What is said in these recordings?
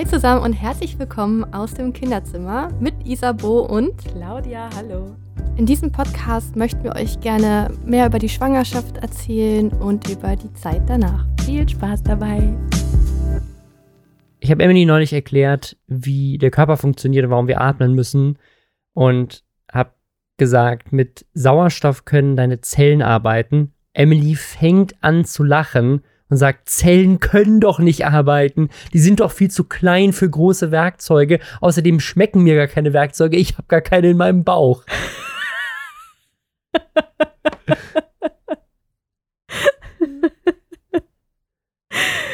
Hi zusammen und herzlich willkommen aus dem Kinderzimmer mit Isabo und Claudia, hallo. In diesem Podcast möchten wir euch gerne mehr über die Schwangerschaft erzählen und über die Zeit danach. Viel Spaß dabei. Ich habe Emily neulich erklärt, wie der Körper funktioniert und warum wir atmen müssen und habe gesagt, mit Sauerstoff können deine Zellen arbeiten. Emily fängt an zu lachen und sagt, Zellen können doch nicht arbeiten. Die sind doch viel zu klein für große Werkzeuge. Außerdem schmecken mir gar keine Werkzeuge. Ich habe gar keine in meinem Bauch.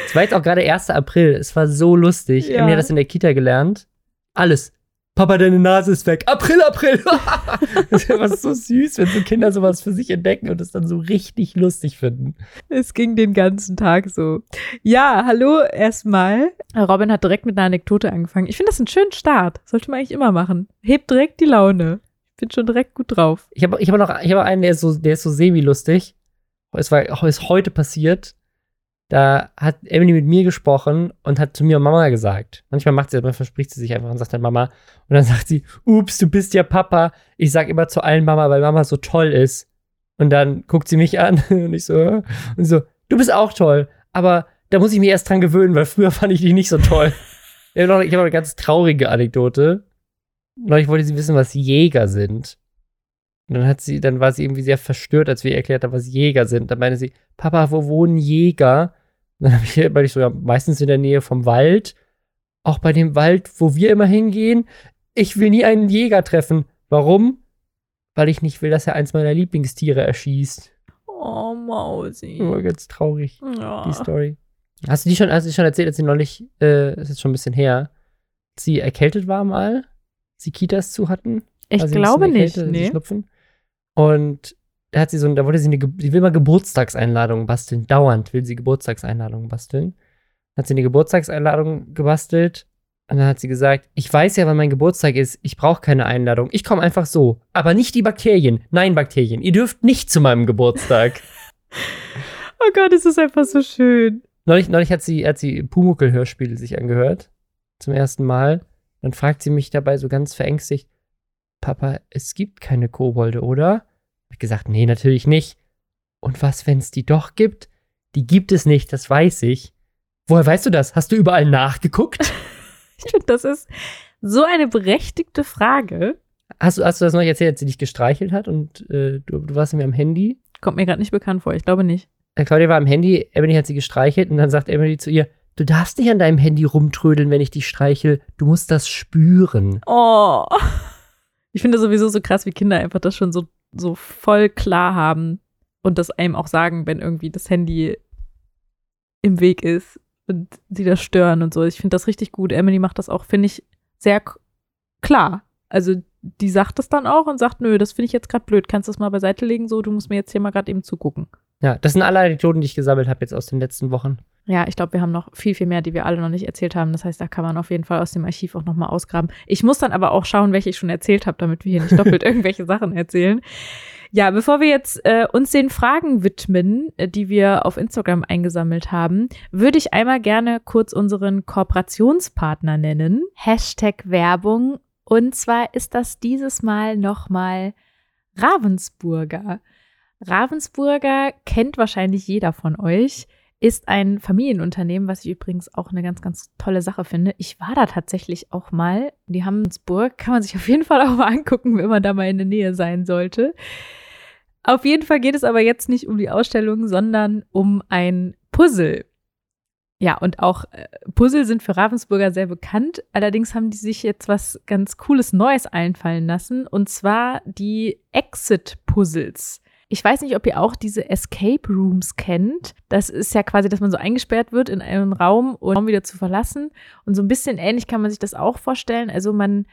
Es war jetzt auch gerade 1. April. Es war so lustig. Ja. Emily hat das in der Kita gelernt. Alles. Papa, deine Nase ist weg. April, April. das war so süß, wenn so Kinder sowas für sich entdecken und es dann so richtig lustig finden. Es ging den ganzen Tag so. Ja, hallo erstmal. Robin hat direkt mit einer Anekdote angefangen. Ich finde das einen schönen Start. Sollte man eigentlich immer machen. Hebt direkt die Laune. Ich bin schon direkt gut drauf. Ich habe ich hab noch ich hab einen, der ist so, der ist so semi-lustig. Es war ist heute passiert. Da hat Emily mit mir gesprochen und hat zu mir und Mama gesagt. Manchmal macht sie, manchmal verspricht sie sich einfach und sagt dann Mama. Und dann sagt sie, ups, du bist ja Papa. Ich sag immer zu allen Mama, weil Mama so toll ist. Und dann guckt sie mich an und ich so, und so, du bist auch toll. Aber da muss ich mich erst dran gewöhnen, weil früher fand ich dich nicht so toll. ich habe noch, hab noch eine ganz traurige Anekdote. Neulich wollte sie wissen, was Jäger sind. Und dann hat sie, dann war sie irgendwie sehr verstört, als wir ihr erklärt haben, was Jäger sind. Dann meinte sie, Papa, wo wohnen Jäger? Und dann habe ich, weil ich so, ja, meistens in der Nähe vom Wald. Auch bei dem Wald, wo wir immer hingehen. Ich will nie einen Jäger treffen. Warum? Weil ich nicht will, dass er eins meiner Lieblingstiere erschießt. Oh, Mausi. Nur ganz traurig, Ja. die Story. Hast du die schon, hast du die schon erzählt, als sie neulich, äh, ist jetzt schon ein bisschen her, sie erkältet war mal? Sie Kitas zu hatten? Ich Also glaube nicht. Sie Nee. Schnupfen. Und da hat sie so, da wollte sie eine, sie will mal Geburtstagseinladungen basteln. Dauernd will sie Geburtstagseinladungen basteln. Dann hat sie eine Geburtstagseinladung gebastelt. Und dann hat sie gesagt, ich weiß ja, wann mein Geburtstag ist. Ich brauche keine Einladung. Ich komme einfach so. Aber nicht die Bakterien. Nein, Bakterien. Ihr dürft nicht zu meinem Geburtstag. Oh Gott, es ist einfach so schön. neulich, neulich hat sie, hat sie Pumuckel-Hörspiele sich angehört. Zum ersten Mal. Dann fragt sie mich dabei so ganz verängstigt, Papa, es gibt keine Kobolde, oder? Hab ich gesagt, nee, natürlich nicht. Und was, wenn es die doch gibt? Die gibt es nicht, das weiß ich. Woher weißt du das? Hast du überall nachgeguckt? Ich finde, das ist so eine berechtigte Frage. Hast du, hast du das noch erzählt, als sie dich gestreichelt hat und äh, du, du warst mit mir am Handy? Kommt mir gerade nicht bekannt vor. Ich glaube nicht. Äh, Claudia war am Handy, Emily hat sie gestreichelt und dann sagt Emily zu ihr, du darfst nicht an deinem Handy rumtrödeln, wenn ich dich streichel. Du musst das spüren. Oh. Ich finde sowieso so krass, wie Kinder einfach das schon so, so voll klar haben und das einem auch sagen, wenn irgendwie das Handy im Weg ist und sie das stören und so. Ich finde das richtig gut. Emily macht das auch, finde ich, sehr klar. Also die sagt das dann auch und sagt, nö, das finde ich jetzt gerade blöd. Kannst du das mal beiseite legen? So, du musst mir jetzt hier mal gerade eben zugucken. Ja, das sind alle Anekdoten, die ich gesammelt habe jetzt aus den letzten Wochen. Ja, ich glaube, wir haben noch viel, viel mehr, die wir alle noch nicht erzählt haben. Das heißt, da kann man auf jeden Fall aus dem Archiv auch nochmal ausgraben. Ich muss dann aber auch schauen, welche ich schon erzählt habe, damit wir hier nicht doppelt irgendwelche Sachen erzählen. Ja, bevor wir jetzt äh, uns den Fragen widmen, äh, die wir auf Instagram eingesammelt haben, würde ich einmal gerne kurz unseren Kooperationspartner nennen. Hashtag Werbung. Und zwar ist das dieses Mal nochmal Ravensburger. Ravensburger kennt wahrscheinlich jeder von euch ist ein Familienunternehmen, was ich übrigens auch eine ganz, ganz tolle Sache finde. Ich war da tatsächlich auch mal. Die haben Burg, kann man sich auf jeden Fall auch mal angucken, wenn man da mal in der Nähe sein sollte. Auf jeden Fall geht es aber jetzt nicht um die Ausstellung, sondern um ein Puzzle. Ja, und auch äh, Puzzle sind für Ravensburger sehr bekannt. Allerdings haben die sich jetzt was ganz Cooles Neues einfallen lassen. Und zwar die Exit-Puzzles. Ich weiß nicht, ob ihr auch diese Escape Rooms kennt. Das ist ja quasi, dass man so eingesperrt wird in einen Raum und Raum wieder zu verlassen. Und so ein bisschen ähnlich kann man sich das auch vorstellen. Also man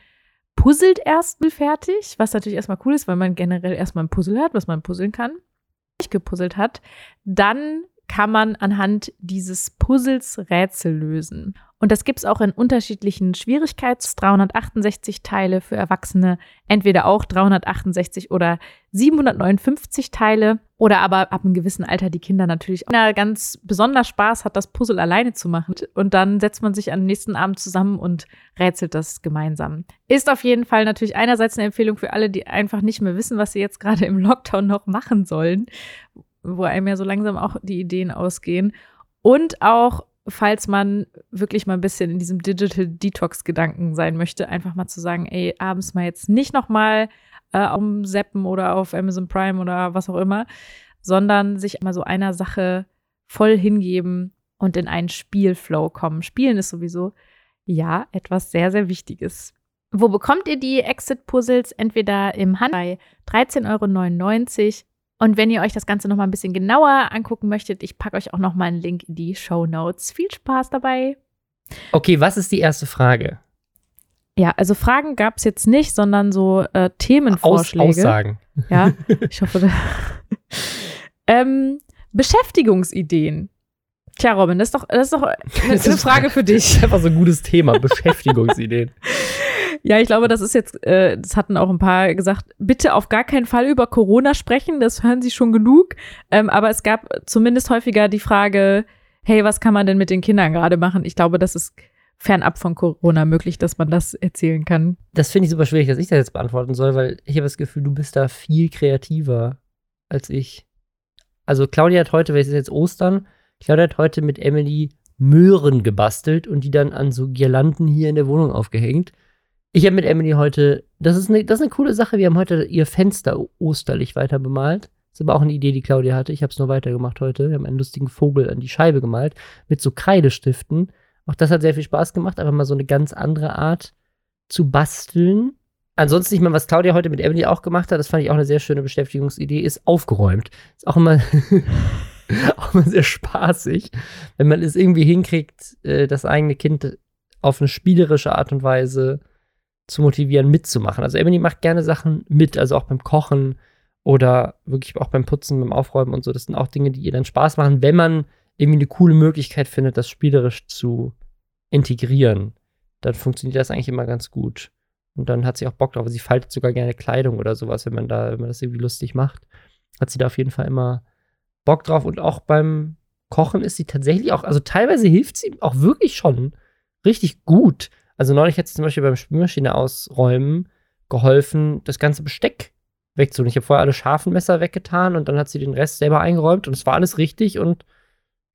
puzzelt erst fertig, was natürlich erstmal cool ist, weil man generell erstmal ein Puzzle hat, was man puzzeln kann. Nicht gepuzzelt hat. Dann kann man anhand dieses Puzzles Rätsel lösen. Und das gibt es auch in unterschiedlichen Schwierigkeits 368 Teile für Erwachsene, entweder auch 368 oder 759 Teile oder aber ab einem gewissen Alter die Kinder natürlich auch ganz besonders Spaß hat, das Puzzle alleine zu machen. Und dann setzt man sich am nächsten Abend zusammen und rätselt das gemeinsam. Ist auf jeden Fall natürlich einerseits eine Empfehlung für alle, die einfach nicht mehr wissen, was sie jetzt gerade im Lockdown noch machen sollen, wo einem ja so langsam auch die Ideen ausgehen. Und auch falls man wirklich mal ein bisschen in diesem Digital Detox-Gedanken sein möchte, einfach mal zu sagen, ey, abends mal jetzt nicht nochmal äh, um Seppen oder auf Amazon Prime oder was auch immer, sondern sich mal so einer Sache voll hingeben und in einen Spielflow kommen. Spielen ist sowieso, ja, etwas sehr, sehr Wichtiges. Wo bekommt ihr die Exit-Puzzles? Entweder im Handel bei 13,99 Euro und wenn ihr euch das Ganze noch mal ein bisschen genauer angucken möchtet, ich packe euch auch noch mal einen Link in die Show Notes. Viel Spaß dabei. Okay, was ist die erste Frage? Ja, also Fragen gab es jetzt nicht, sondern so äh, Themenvorschläge. Aus, Aussagen. Ja, ich hoffe. ähm, Beschäftigungsideen. Tja, Robin, das ist doch, das ist doch eine, eine Frage für dich. Das ist einfach so ein gutes Thema, Beschäftigungsideen. Ja, ich glaube, das ist jetzt, äh, das hatten auch ein paar gesagt, bitte auf gar keinen Fall über Corona sprechen, das hören sie schon genug. Ähm, aber es gab zumindest häufiger die Frage, hey, was kann man denn mit den Kindern gerade machen? Ich glaube, das ist fernab von Corona möglich, dass man das erzählen kann. Das finde ich super schwierig, dass ich das jetzt beantworten soll, weil ich habe das Gefühl, du bist da viel kreativer als ich. Also Claudia hat heute, weil es ist jetzt Ostern, Claudia hat heute mit Emily Möhren gebastelt und die dann an so Girlanden hier in der Wohnung aufgehängt. Ich habe mit Emily heute, das ist, eine, das ist eine coole Sache, wir haben heute ihr Fenster osterlich weiter bemalt. Das ist aber auch eine Idee, die Claudia hatte. Ich habe es nur weitergemacht heute. Wir haben einen lustigen Vogel an die Scheibe gemalt mit so Kreidestiften. Auch das hat sehr viel Spaß gemacht, aber mal so eine ganz andere Art zu basteln. Ansonsten, ich meine, was Claudia heute mit Emily auch gemacht hat, das fand ich auch eine sehr schöne Beschäftigungsidee, ist aufgeräumt. Ist auch immer, auch immer sehr spaßig, wenn man es irgendwie hinkriegt, äh, das eigene Kind auf eine spielerische Art und Weise zu motivieren, mitzumachen. Also Emily macht gerne Sachen mit, also auch beim Kochen oder wirklich auch beim Putzen, beim Aufräumen und so. Das sind auch Dinge, die ihr dann Spaß machen, wenn man irgendwie eine coole Möglichkeit findet, das spielerisch zu integrieren. Dann funktioniert das eigentlich immer ganz gut. Und dann hat sie auch Bock drauf. Sie faltet sogar gerne Kleidung oder sowas, wenn man da, wenn man das irgendwie lustig macht. Hat sie da auf jeden Fall immer Bock drauf. Und auch beim Kochen ist sie tatsächlich auch, also teilweise hilft sie auch wirklich schon richtig gut. Also neulich hat es zum Beispiel beim Spülmaschine ausräumen geholfen, das ganze Besteck wegzunehmen. Ich habe vorher alle scharfen Messer weggetan und dann hat sie den Rest selber eingeräumt und es war alles richtig und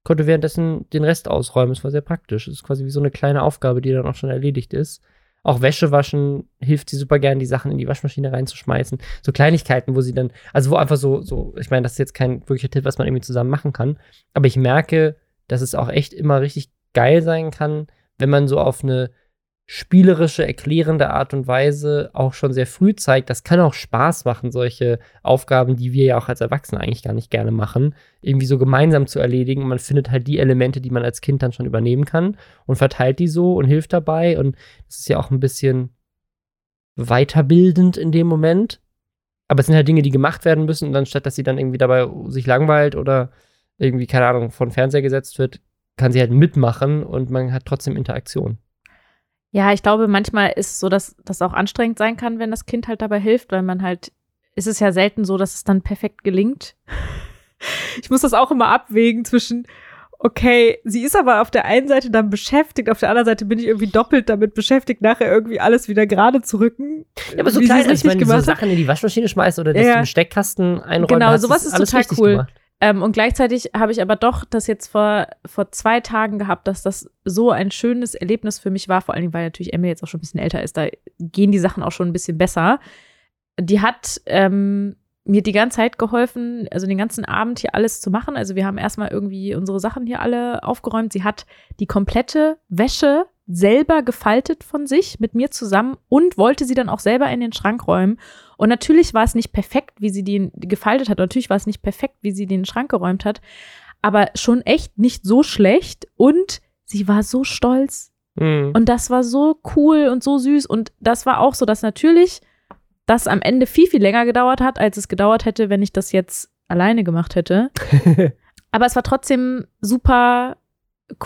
konnte währenddessen den Rest ausräumen. Es war sehr praktisch. Es ist quasi wie so eine kleine Aufgabe, die dann auch schon erledigt ist. Auch Wäsche waschen hilft sie super gern, die Sachen in die Waschmaschine reinzuschmeißen. So Kleinigkeiten, wo sie dann, also wo einfach so, so, ich meine, das ist jetzt kein wirklicher Tipp, was man irgendwie zusammen machen kann. Aber ich merke, dass es auch echt immer richtig geil sein kann, wenn man so auf eine spielerische, erklärende Art und Weise auch schon sehr früh zeigt, das kann auch Spaß machen, solche Aufgaben, die wir ja auch als Erwachsene eigentlich gar nicht gerne machen, irgendwie so gemeinsam zu erledigen. Und man findet halt die Elemente, die man als Kind dann schon übernehmen kann und verteilt die so und hilft dabei. Und das ist ja auch ein bisschen weiterbildend in dem Moment. Aber es sind halt Dinge, die gemacht werden müssen und dann statt, dass sie dann irgendwie dabei sich langweilt oder irgendwie, keine Ahnung, von Fernseher gesetzt wird, kann sie halt mitmachen und man hat trotzdem Interaktion. Ja, ich glaube, manchmal ist es so, dass das auch anstrengend sein kann, wenn das Kind halt dabei hilft, weil man halt, ist es ja selten so, dass es dann perfekt gelingt. Ich muss das auch immer abwägen zwischen, okay, sie ist aber auf der einen Seite dann beschäftigt, auf der anderen Seite bin ich irgendwie doppelt damit beschäftigt, nachher irgendwie alles wieder gerade zu rücken. Ja, aber so klein, als wenn du so Sachen in die Waschmaschine schmeißt oder ja. den Steckkasten einräumen Genau, sowas ist total cool. Gemacht. Ähm, und gleichzeitig habe ich aber doch das jetzt vor, vor zwei Tagen gehabt, dass das so ein schönes Erlebnis für mich war, vor allen Dingen, weil natürlich Emily jetzt auch schon ein bisschen älter ist, da gehen die Sachen auch schon ein bisschen besser. Die hat ähm, mir die ganze Zeit geholfen, also den ganzen Abend hier alles zu machen. Also wir haben erstmal irgendwie unsere Sachen hier alle aufgeräumt. Sie hat die komplette Wäsche selber gefaltet von sich mit mir zusammen und wollte sie dann auch selber in den Schrank räumen. Und natürlich war es nicht perfekt, wie sie die gefaltet hat. Natürlich war es nicht perfekt, wie sie den Schrank geräumt hat. Aber schon echt nicht so schlecht. Und sie war so stolz. Mhm. Und das war so cool und so süß. Und das war auch so, dass natürlich das am Ende viel, viel länger gedauert hat, als es gedauert hätte, wenn ich das jetzt alleine gemacht hätte. aber es war trotzdem super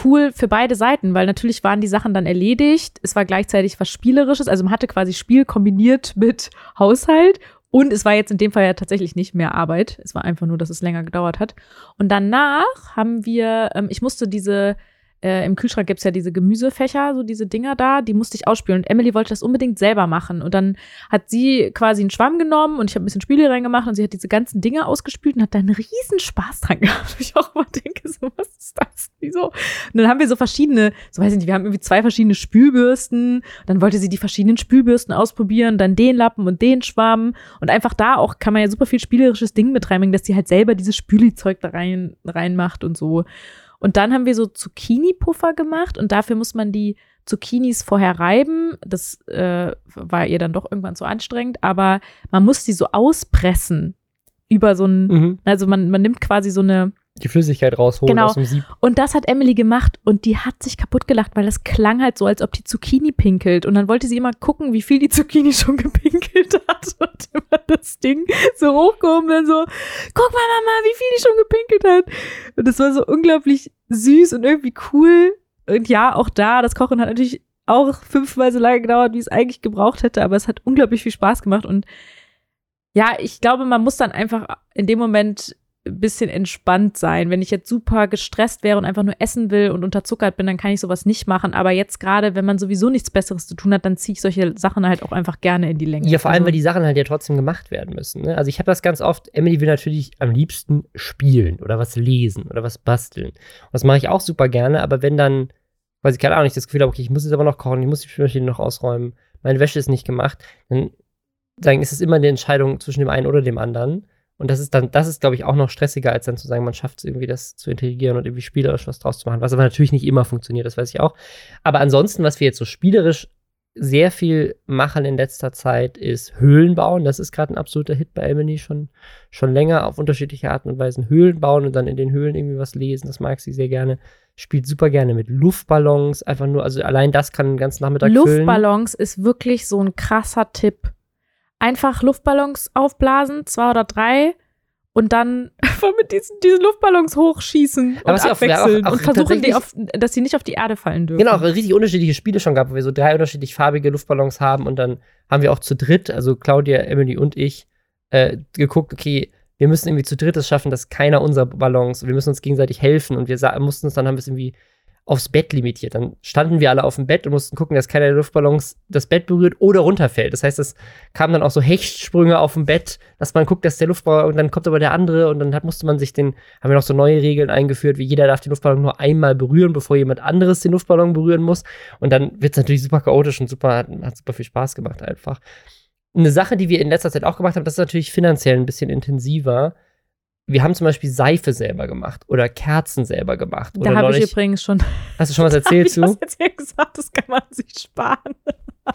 cool für beide Seiten, weil natürlich waren die Sachen dann erledigt. Es war gleichzeitig was Spielerisches. Also man hatte quasi Spiel kombiniert mit Haushalt. Und es war jetzt in dem Fall ja tatsächlich nicht mehr Arbeit. Es war einfach nur, dass es länger gedauert hat. Und danach haben wir, ähm, ich musste diese äh, im Kühlschrank gibt es ja diese Gemüsefächer, so diese Dinger da, die musste ich ausspülen. Und Emily wollte das unbedingt selber machen. Und dann hat sie quasi einen Schwamm genommen und ich habe ein bisschen Spiele reingemacht und sie hat diese ganzen Dinge ausgespült und hat da einen riesen Spaß dran gehabt. Ich auch immer denke, so, was ist das? Wieso? Und dann haben wir so verschiedene, so weiß ich nicht, wir haben irgendwie zwei verschiedene Spülbürsten. Dann wollte sie die verschiedenen Spülbürsten ausprobieren, dann den Lappen und den Schwamm. Und einfach da auch kann man ja super viel spielerisches Ding mit reinbringen, dass sie halt selber dieses Spülizeug da rein, reinmacht und so. Und dann haben wir so Zucchini-Puffer gemacht und dafür muss man die Zucchinis vorher reiben. Das äh, war ihr dann doch irgendwann zu anstrengend, aber man muss die so auspressen über so ein, mhm. also man, man nimmt quasi so eine die Flüssigkeit rausholen genau. aus dem Sieb. Und das hat Emily gemacht und die hat sich kaputt gelacht, weil das klang halt so, als ob die Zucchini pinkelt. Und dann wollte sie immer gucken, wie viel die Zucchini schon gepinkelt hat. Und immer das Ding so hochgehoben und so, guck mal, Mama, wie viel die schon gepinkelt hat. Und das war so unglaublich süß und irgendwie cool. Und ja, auch da, das Kochen hat natürlich auch fünfmal so lange gedauert, wie es eigentlich gebraucht hätte, aber es hat unglaublich viel Spaß gemacht. Und ja, ich glaube, man muss dann einfach in dem Moment bisschen entspannt sein. Wenn ich jetzt super gestresst wäre und einfach nur essen will und unterzuckert bin, dann kann ich sowas nicht machen. Aber jetzt gerade, wenn man sowieso nichts Besseres zu tun hat, dann ziehe ich solche Sachen halt auch einfach gerne in die Länge. Ja, vor allem, also, weil die Sachen halt ja trotzdem gemacht werden müssen. Ne? Also ich habe das ganz oft, Emily will natürlich am liebsten spielen oder was lesen oder was basteln. Und das mache ich auch super gerne, aber wenn dann, weiß ich keine Ahnung, ich das Gefühl habe, okay, ich muss jetzt aber noch kochen, ich muss die Spülmaschine noch ausräumen, meine Wäsche ist nicht gemacht, dann, dann ist es immer eine Entscheidung zwischen dem einen oder dem anderen. Und das ist dann, das ist, glaube ich, auch noch stressiger, als dann zu sagen, man schafft es irgendwie, das zu integrieren und irgendwie spielerisch was draus zu machen. Was aber natürlich nicht immer funktioniert, das weiß ich auch. Aber ansonsten, was wir jetzt so spielerisch sehr viel machen in letzter Zeit, ist Höhlen bauen. Das ist gerade ein absoluter Hit bei Emily schon, schon länger auf unterschiedliche Arten und Weisen. Höhlen bauen und dann in den Höhlen irgendwie was lesen. Das mag sie sehr gerne. Spielt super gerne mit Luftballons. Einfach nur, also allein das kann den ganzen Nachmittag Luftballons füllen. ist wirklich so ein krasser Tipp einfach Luftballons aufblasen, zwei oder drei, und dann mit diesen, diesen Luftballons hochschießen Aber und abwechseln auch, auch, und versuchen, die auf, dass sie nicht auf die Erde fallen dürfen. Genau, auch richtig unterschiedliche Spiele schon gab, wo wir so drei unterschiedlich farbige Luftballons haben und dann haben wir auch zu dritt, also Claudia, Emily und ich, äh, geguckt, okay, wir müssen irgendwie zu dritt es schaffen, dass keiner unserer Ballons, wir müssen uns gegenseitig helfen und wir mussten uns dann haben wir es irgendwie aufs Bett limitiert. Dann standen wir alle auf dem Bett und mussten gucken, dass keiner der Luftballons das Bett berührt oder runterfällt. Das heißt, es kamen dann auch so Hechtsprünge auf dem Bett, dass man guckt, dass der Luftballon, und dann kommt aber der andere und dann hat, musste man sich den, haben wir noch so neue Regeln eingeführt, wie jeder darf den Luftballon nur einmal berühren, bevor jemand anderes den Luftballon berühren muss. Und dann wird es natürlich super chaotisch und super, hat, hat super viel Spaß gemacht einfach. Eine Sache, die wir in letzter Zeit auch gemacht haben, das ist natürlich finanziell ein bisschen intensiver wir haben zum Beispiel Seife selber gemacht oder Kerzen selber gemacht. Da habe ich übrigens schon. Hast du schon was erzählt zu? Ich jetzt hier gesagt, das kann man sich sparen.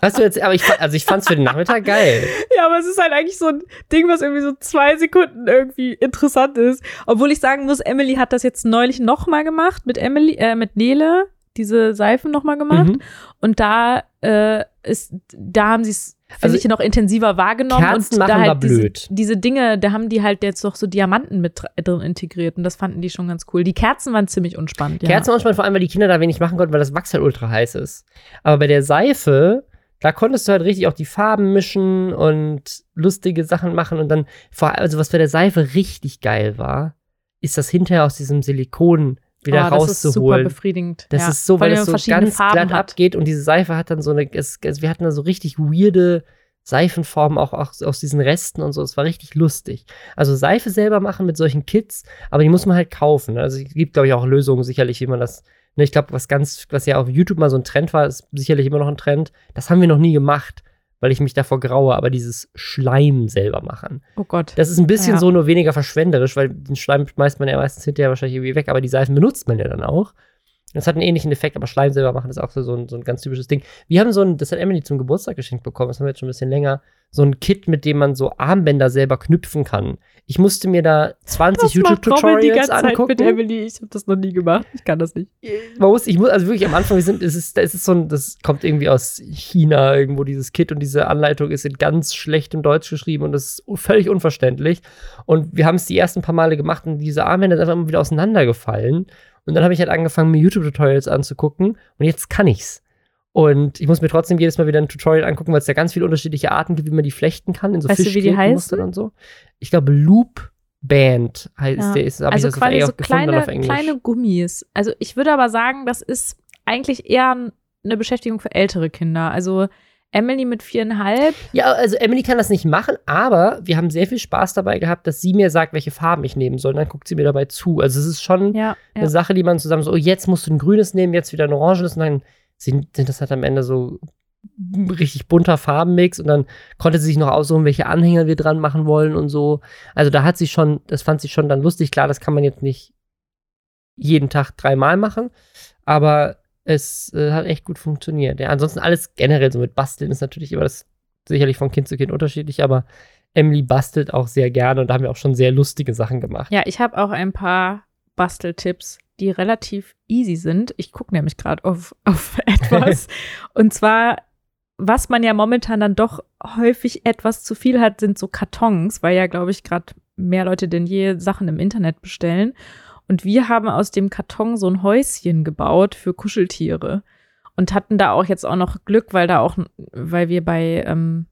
Hast du jetzt, aber ich, also ich fand es für den Nachmittag geil. Ja, aber es ist halt eigentlich so ein Ding, was irgendwie so zwei Sekunden irgendwie interessant ist. Obwohl ich sagen muss, Emily hat das jetzt neulich nochmal gemacht mit Emily, äh, mit Nele, diese Seifen nochmal gemacht. Mhm. Und da äh, ist, da haben sie es finde also, ich, noch intensiver wahrgenommen. Kerzen und machen da halt war blöd. Diese, diese, Dinge, da haben die halt jetzt doch so Diamanten mit drin integriert und das fanden die schon ganz cool. Die Kerzen waren ziemlich unspannend. Ja. Kerzen waren unspannend, vor allem, weil die Kinder da wenig machen konnten, weil das Wachs halt ultra heiß ist. Aber bei der Seife, da konntest du halt richtig auch die Farben mischen und lustige Sachen machen und dann, vor also was bei der Seife richtig geil war, ist das hinterher aus diesem Silikon wieder oh, rauszuholen. Das ist super befriedigend. Das ja. ist so, weil, weil es so ganz Farben glatt hat. abgeht und diese Seife hat dann so eine, es, also wir hatten da so richtig weirde Seifenformen auch, auch aus diesen Resten und so. Es war richtig lustig. Also Seife selber machen mit solchen Kits, aber die muss man halt kaufen. Also es gibt, glaube ich, auch Lösungen sicherlich, wie man das. Ne, ich glaube, was ganz, was ja auf YouTube mal so ein Trend war, ist sicherlich immer noch ein Trend. Das haben wir noch nie gemacht weil ich mich davor graue, aber dieses Schleim selber machen. Oh Gott. Das ist ein bisschen ja. so nur weniger verschwenderisch, weil den Schleim schmeißt man ja meistens hinterher wahrscheinlich irgendwie weg, aber die Seifen benutzt man ja dann auch. Das hat einen ähnlichen Effekt, aber Schleim selber machen ist auch so, so, ein, so ein ganz typisches Ding. Wir haben so ein, das hat Emily zum Geburtstag geschenkt bekommen, das haben wir jetzt schon ein bisschen länger, so ein Kit, mit dem man so Armbänder selber knüpfen kann. Ich musste mir da 20 YouTube-Tutorials angucken. Mit Emily. Ich habe das noch nie gemacht. Ich kann das nicht. Man muss, ich muss, also wirklich am Anfang, wir sind, es ist, es ist so ein, das kommt irgendwie aus China irgendwo, dieses Kit und diese Anleitung ist in ganz schlechtem Deutsch geschrieben und das ist völlig unverständlich. Und wir haben es die ersten paar Male gemacht und diese Armbänder sind einfach immer wieder auseinandergefallen. Und dann habe ich halt angefangen, mir YouTube-Tutorials anzugucken und jetzt kann ich's. Und ich muss mir trotzdem jedes Mal wieder ein Tutorial angucken, weil es ja ganz viele unterschiedliche Arten gibt, wie man die flechten kann. In so weißt du, wie die heißen? Und so. Ich glaube, Loop Band heißt ja. der. Ist, also quasi so kleine, kleine Gummis. Also ich würde aber sagen, das ist eigentlich eher eine Beschäftigung für ältere Kinder. Also Emily mit viereinhalb. Ja, also Emily kann das nicht machen, aber wir haben sehr viel Spaß dabei gehabt, dass sie mir sagt, welche Farben ich nehmen soll. Und dann guckt sie mir dabei zu. Also es ist schon ja, eine ja. Sache, die man zusammen so, oh, jetzt musst du ein grünes nehmen, jetzt wieder ein orangenes und dann sind, sind das halt am Ende so richtig bunter Farbenmix und dann konnte sie sich noch aussuchen, welche Anhänger wir dran machen wollen und so. Also da hat sie schon, das fand sie schon dann lustig. Klar, das kann man jetzt nicht jeden Tag dreimal machen, aber es äh, hat echt gut funktioniert. Ja, ansonsten alles generell so mit Basteln ist natürlich immer das sicherlich von Kind zu Kind unterschiedlich, aber Emily bastelt auch sehr gerne und da haben wir auch schon sehr lustige Sachen gemacht. Ja, ich habe auch ein paar Basteltipps, die relativ easy sind. Ich gucke nämlich gerade auf, auf etwas. und zwar, was man ja momentan dann doch häufig etwas zu viel hat, sind so Kartons, weil ja, glaube ich, gerade mehr Leute denn je Sachen im Internet bestellen. Und wir haben aus dem Karton so ein Häuschen gebaut für Kuscheltiere und hatten da auch jetzt auch noch Glück, weil da auch, weil wir bei ähm,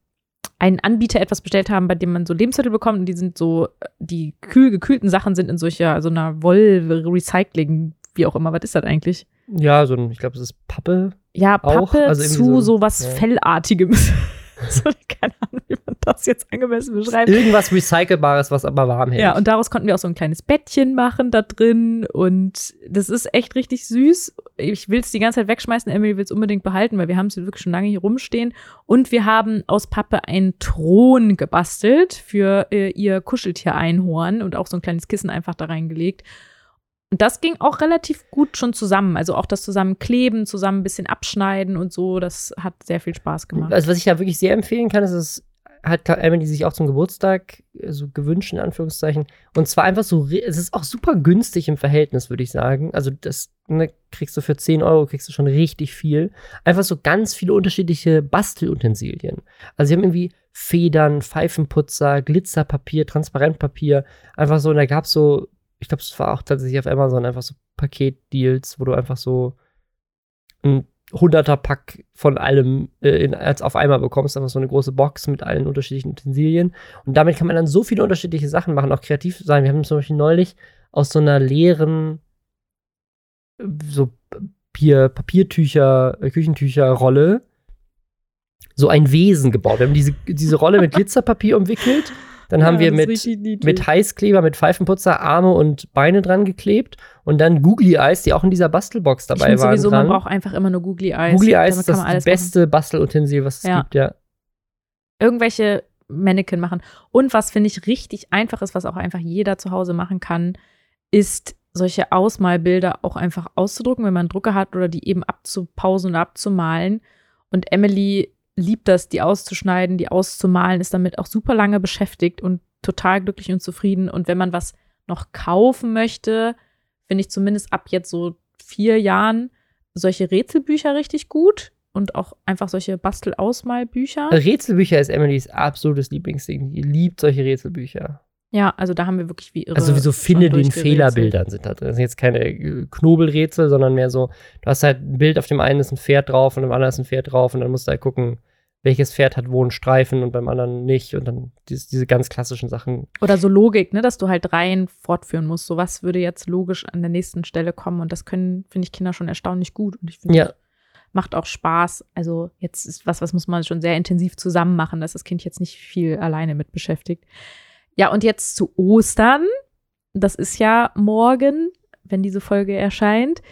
einen Anbieter etwas bestellt haben, bei dem man so Lebensmittel bekommt und die sind so, die kühl gekühlten Sachen sind in solcher, so einer Woll-Recycling, wie auch immer. Was ist das eigentlich? Ja, so ein, ich glaube, es ist Pappe. Ja, Pappe also zu so, so was ja. Fellartigem. so, keine Ahnung, wie das jetzt angemessen beschreibt. Irgendwas Recycelbares, was aber warm hält. Ja, und daraus konnten wir auch so ein kleines Bettchen machen da drin. Und das ist echt richtig süß. Ich will es die ganze Zeit wegschmeißen. Emily will es unbedingt behalten, weil wir haben es wirklich schon lange hier rumstehen. Und wir haben aus Pappe einen Thron gebastelt für äh, ihr Kuscheltier-Einhorn und auch so ein kleines Kissen einfach da reingelegt. Und das ging auch relativ gut schon zusammen. Also auch das zusammen kleben, zusammen ein bisschen abschneiden und so, das hat sehr viel Spaß gemacht. Also was ich da wirklich sehr empfehlen kann, ist, es hat Emily sich auch zum Geburtstag äh, so gewünscht, in Anführungszeichen. Und zwar einfach so, es ist auch super günstig im Verhältnis, würde ich sagen. Also das ne, kriegst du für 10 Euro, kriegst du schon richtig viel. Einfach so ganz viele unterschiedliche Bastelutensilien. Also sie haben irgendwie Federn, Pfeifenputzer, Glitzerpapier, Transparentpapier. Einfach so, und da gab es so ich glaube, es war auch tatsächlich auf Amazon einfach so Paketdeals, wo du einfach so ein 100er Pack von allem äh, in, als auf einmal bekommst, einfach so eine große Box mit allen unterschiedlichen Utensilien. Und damit kann man dann so viele unterschiedliche Sachen machen, auch kreativ sein. Wir haben zum Beispiel neulich aus so einer leeren so Papier, Papiertücher, äh, Küchentücher-Rolle so ein Wesen gebaut. Wir haben diese, diese Rolle mit Glitzerpapier umwickelt dann ja, haben wir mit, mit Heißkleber, mit Pfeifenputzer Arme und Beine dran geklebt und dann Googly Eyes, die auch in dieser Bastelbox dabei ich waren. Sowieso, dran. man braucht einfach immer nur Googly Eyes. Googly Eyes ist das beste Bastelutensil, was es ja. gibt, ja. Irgendwelche Mannequin machen. Und was finde ich richtig einfach ist, was auch einfach jeder zu Hause machen kann, ist solche Ausmalbilder auch einfach auszudrucken, wenn man einen Drucker hat oder die eben abzupausen und abzumalen. Und Emily liebt das, die auszuschneiden, die auszumalen, ist damit auch super lange beschäftigt und total glücklich und zufrieden. Und wenn man was noch kaufen möchte, finde ich zumindest ab jetzt so vier Jahren solche Rätselbücher richtig gut und auch einfach solche Bastel-Ausmalbücher. Rätselbücher ist Emilys absolutes Lieblingsding. Die liebt solche Rätselbücher. Ja, also da haben wir wirklich wie irre. Also sowieso finde den Fehlerbildern sind da drin. Das sind jetzt keine äh, Knobelrätsel, sondern mehr so, du hast halt ein Bild, auf dem einen ist ein Pferd drauf und dem anderen ist ein Pferd drauf und dann musst du halt gucken, welches Pferd hat wo einen Streifen und beim anderen nicht und dann diese, diese ganz klassischen Sachen. Oder so Logik, ne, dass du halt Reihen fortführen musst. So was würde jetzt logisch an der nächsten Stelle kommen und das können, finde ich, Kinder schon erstaunlich gut und ich finde, ja. macht auch Spaß. Also jetzt ist was, was muss man schon sehr intensiv zusammen machen, dass das Kind jetzt nicht viel alleine mit beschäftigt. Ja, und jetzt zu Ostern. Das ist ja morgen, wenn diese Folge erscheint.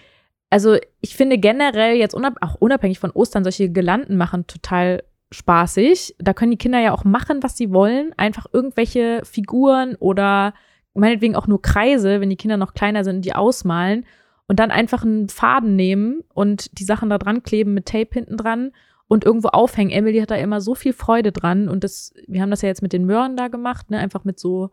Also ich finde generell jetzt unab auch unabhängig von Ostern solche Gelanden machen total spaßig. Da können die Kinder ja auch machen, was sie wollen. Einfach irgendwelche Figuren oder meinetwegen auch nur Kreise, wenn die Kinder noch kleiner sind, die ausmalen. und dann einfach einen Faden nehmen und die Sachen da dran kleben mit Tape hinten dran und irgendwo aufhängen. Emily hat da immer so viel Freude dran und das, wir haben das ja jetzt mit den Möhren da gemacht, ne, einfach mit so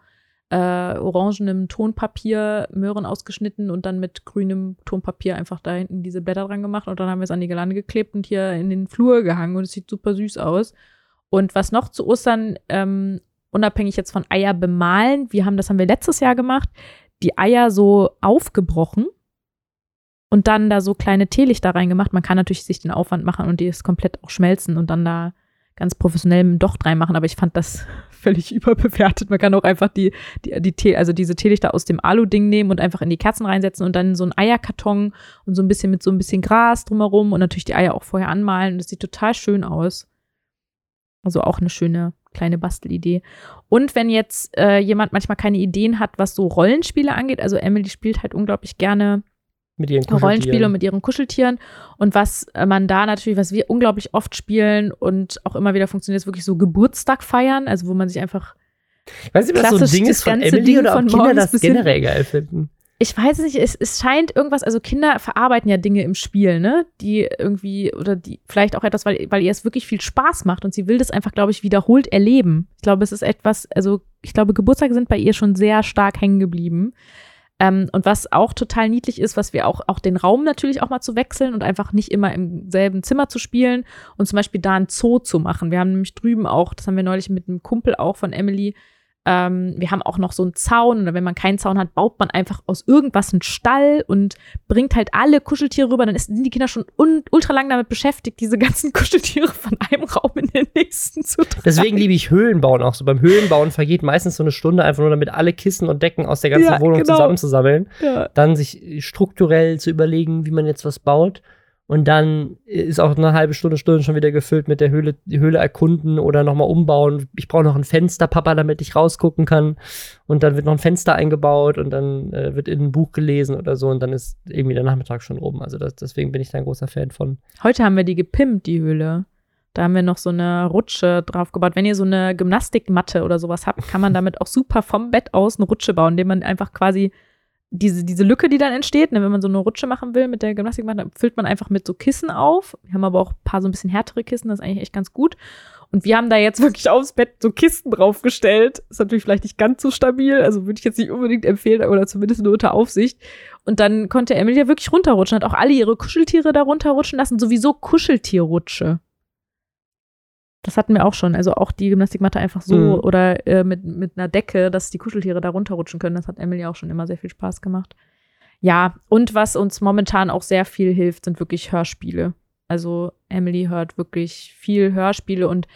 äh, orangenem Tonpapier Möhren ausgeschnitten und dann mit grünem Tonpapier einfach da hinten diese Blätter dran gemacht und dann haben wir es an die Gelande geklebt und hier in den Flur gehangen und es sieht super süß aus. Und was noch zu Ostern, ähm, unabhängig jetzt von Eier bemalen, wir haben, das haben wir letztes Jahr gemacht, die Eier so aufgebrochen und dann da so kleine Teelichter reingemacht. Man kann natürlich sich den Aufwand machen und die ist komplett auch schmelzen und dann da ganz professionell mit dem Docht reinmachen, aber ich fand das völlig überbewertet. Man kann auch einfach die, die, die Tee, also diese Teelichter aus dem Alu-Ding nehmen und einfach in die Kerzen reinsetzen und dann so einen Eierkarton und so ein bisschen mit so ein bisschen Gras drumherum und natürlich die Eier auch vorher anmalen. Das sieht total schön aus. Also auch eine schöne kleine Bastelidee. Und wenn jetzt äh, jemand manchmal keine Ideen hat, was so Rollenspiele angeht, also Emily spielt halt unglaublich gerne mit ihren Rollenspiele und mit ihren Kuscheltieren. Und was man da natürlich, was wir unglaublich oft spielen und auch immer wieder funktioniert, ist wirklich so Geburtstag feiern, also wo man sich einfach ich weiß nicht, was so ein Ding ist von Emily oder ob Kinder das generell geil finden. Ich weiß nicht, es, es scheint irgendwas, also Kinder verarbeiten ja Dinge im Spiel, ne? Die irgendwie, oder die, vielleicht auch etwas, weil, weil ihr es wirklich viel Spaß macht und sie will das einfach, glaube ich, wiederholt erleben. Ich glaube, es ist etwas, also ich glaube, Geburtstage sind bei ihr schon sehr stark hängen geblieben. Ähm, und was auch total niedlich ist, was wir auch, auch den Raum natürlich auch mal zu wechseln und einfach nicht immer im selben Zimmer zu spielen und zum Beispiel da ein Zoo zu machen. Wir haben nämlich drüben auch, das haben wir neulich mit einem Kumpel auch von Emily, ähm, wir haben auch noch so einen Zaun oder wenn man keinen Zaun hat, baut man einfach aus irgendwas einen Stall und bringt halt alle Kuscheltiere rüber. Dann sind die Kinder schon ultra lang damit beschäftigt, diese ganzen Kuscheltiere von einem Raum in den nächsten zu tragen. Deswegen liebe ich Höhlenbauen auch so. Beim Höhlenbauen vergeht meistens so eine Stunde einfach nur damit, alle Kissen und Decken aus der ganzen ja, Wohnung genau. zusammenzusammeln. Ja. Dann sich strukturell zu überlegen, wie man jetzt was baut. Und dann ist auch eine halbe Stunde, Stunde schon wieder gefüllt mit der Höhle, die Höhle erkunden oder nochmal umbauen. Ich brauche noch ein Fenster, Papa, damit ich rausgucken kann. Und dann wird noch ein Fenster eingebaut und dann äh, wird in ein Buch gelesen oder so. Und dann ist irgendwie der Nachmittag schon oben. Also das, deswegen bin ich da ein großer Fan von. Heute haben wir die gepimpt, die Höhle. Da haben wir noch so eine Rutsche drauf gebaut. Wenn ihr so eine Gymnastikmatte oder sowas habt, kann man damit auch super vom Bett aus eine Rutsche bauen, indem man einfach quasi diese, diese Lücke, die dann entsteht, ne, wenn man so eine Rutsche machen will mit der Gymnastikmatte, füllt man einfach mit so Kissen auf. Wir haben aber auch ein paar so ein bisschen härtere Kissen, das ist eigentlich echt ganz gut. Und wir haben da jetzt wirklich aufs Bett so Kisten draufgestellt. Ist natürlich vielleicht nicht ganz so stabil, also würde ich jetzt nicht unbedingt empfehlen, oder zumindest nur unter Aufsicht. Und dann konnte Emily ja wirklich runterrutschen, hat auch alle ihre Kuscheltiere da runterrutschen lassen, sowieso Kuscheltierrutsche. Das hatten wir auch schon. Also auch die Gymnastikmatte einfach so mhm. oder äh, mit, mit einer Decke, dass die Kuscheltiere da runterrutschen können. Das hat Emily auch schon immer sehr viel Spaß gemacht. Ja, und was uns momentan auch sehr viel hilft, sind wirklich Hörspiele. Also Emily hört wirklich viel Hörspiele und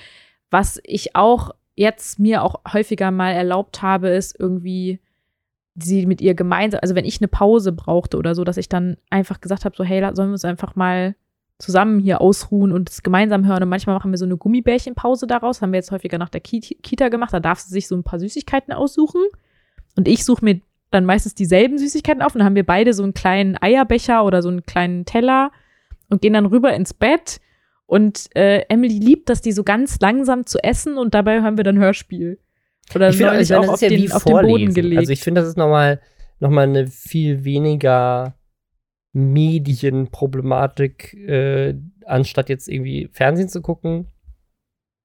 was ich auch jetzt mir auch häufiger mal erlaubt habe, ist irgendwie sie mit ihr gemeinsam, also wenn ich eine Pause brauchte oder so, dass ich dann einfach gesagt habe, so hey, sollen wir uns einfach mal zusammen hier ausruhen und es gemeinsam hören. Und manchmal machen wir so eine Gummibärchenpause daraus. Haben wir jetzt häufiger nach der Kita gemacht. Da darf sie sich so ein paar Süßigkeiten aussuchen. Und ich suche mir dann meistens dieselben Süßigkeiten auf. Und dann haben wir beide so einen kleinen Eierbecher oder so einen kleinen Teller und gehen dann rüber ins Bett. Und äh, Emily liebt das, die so ganz langsam zu essen und dabei hören wir dann Hörspiel. Oder ich neulich finde, auch auf, ja den, auf den Boden gelegt. Also ich finde, das ist nochmal noch mal eine viel weniger Medienproblematik, äh, anstatt jetzt irgendwie Fernsehen zu gucken.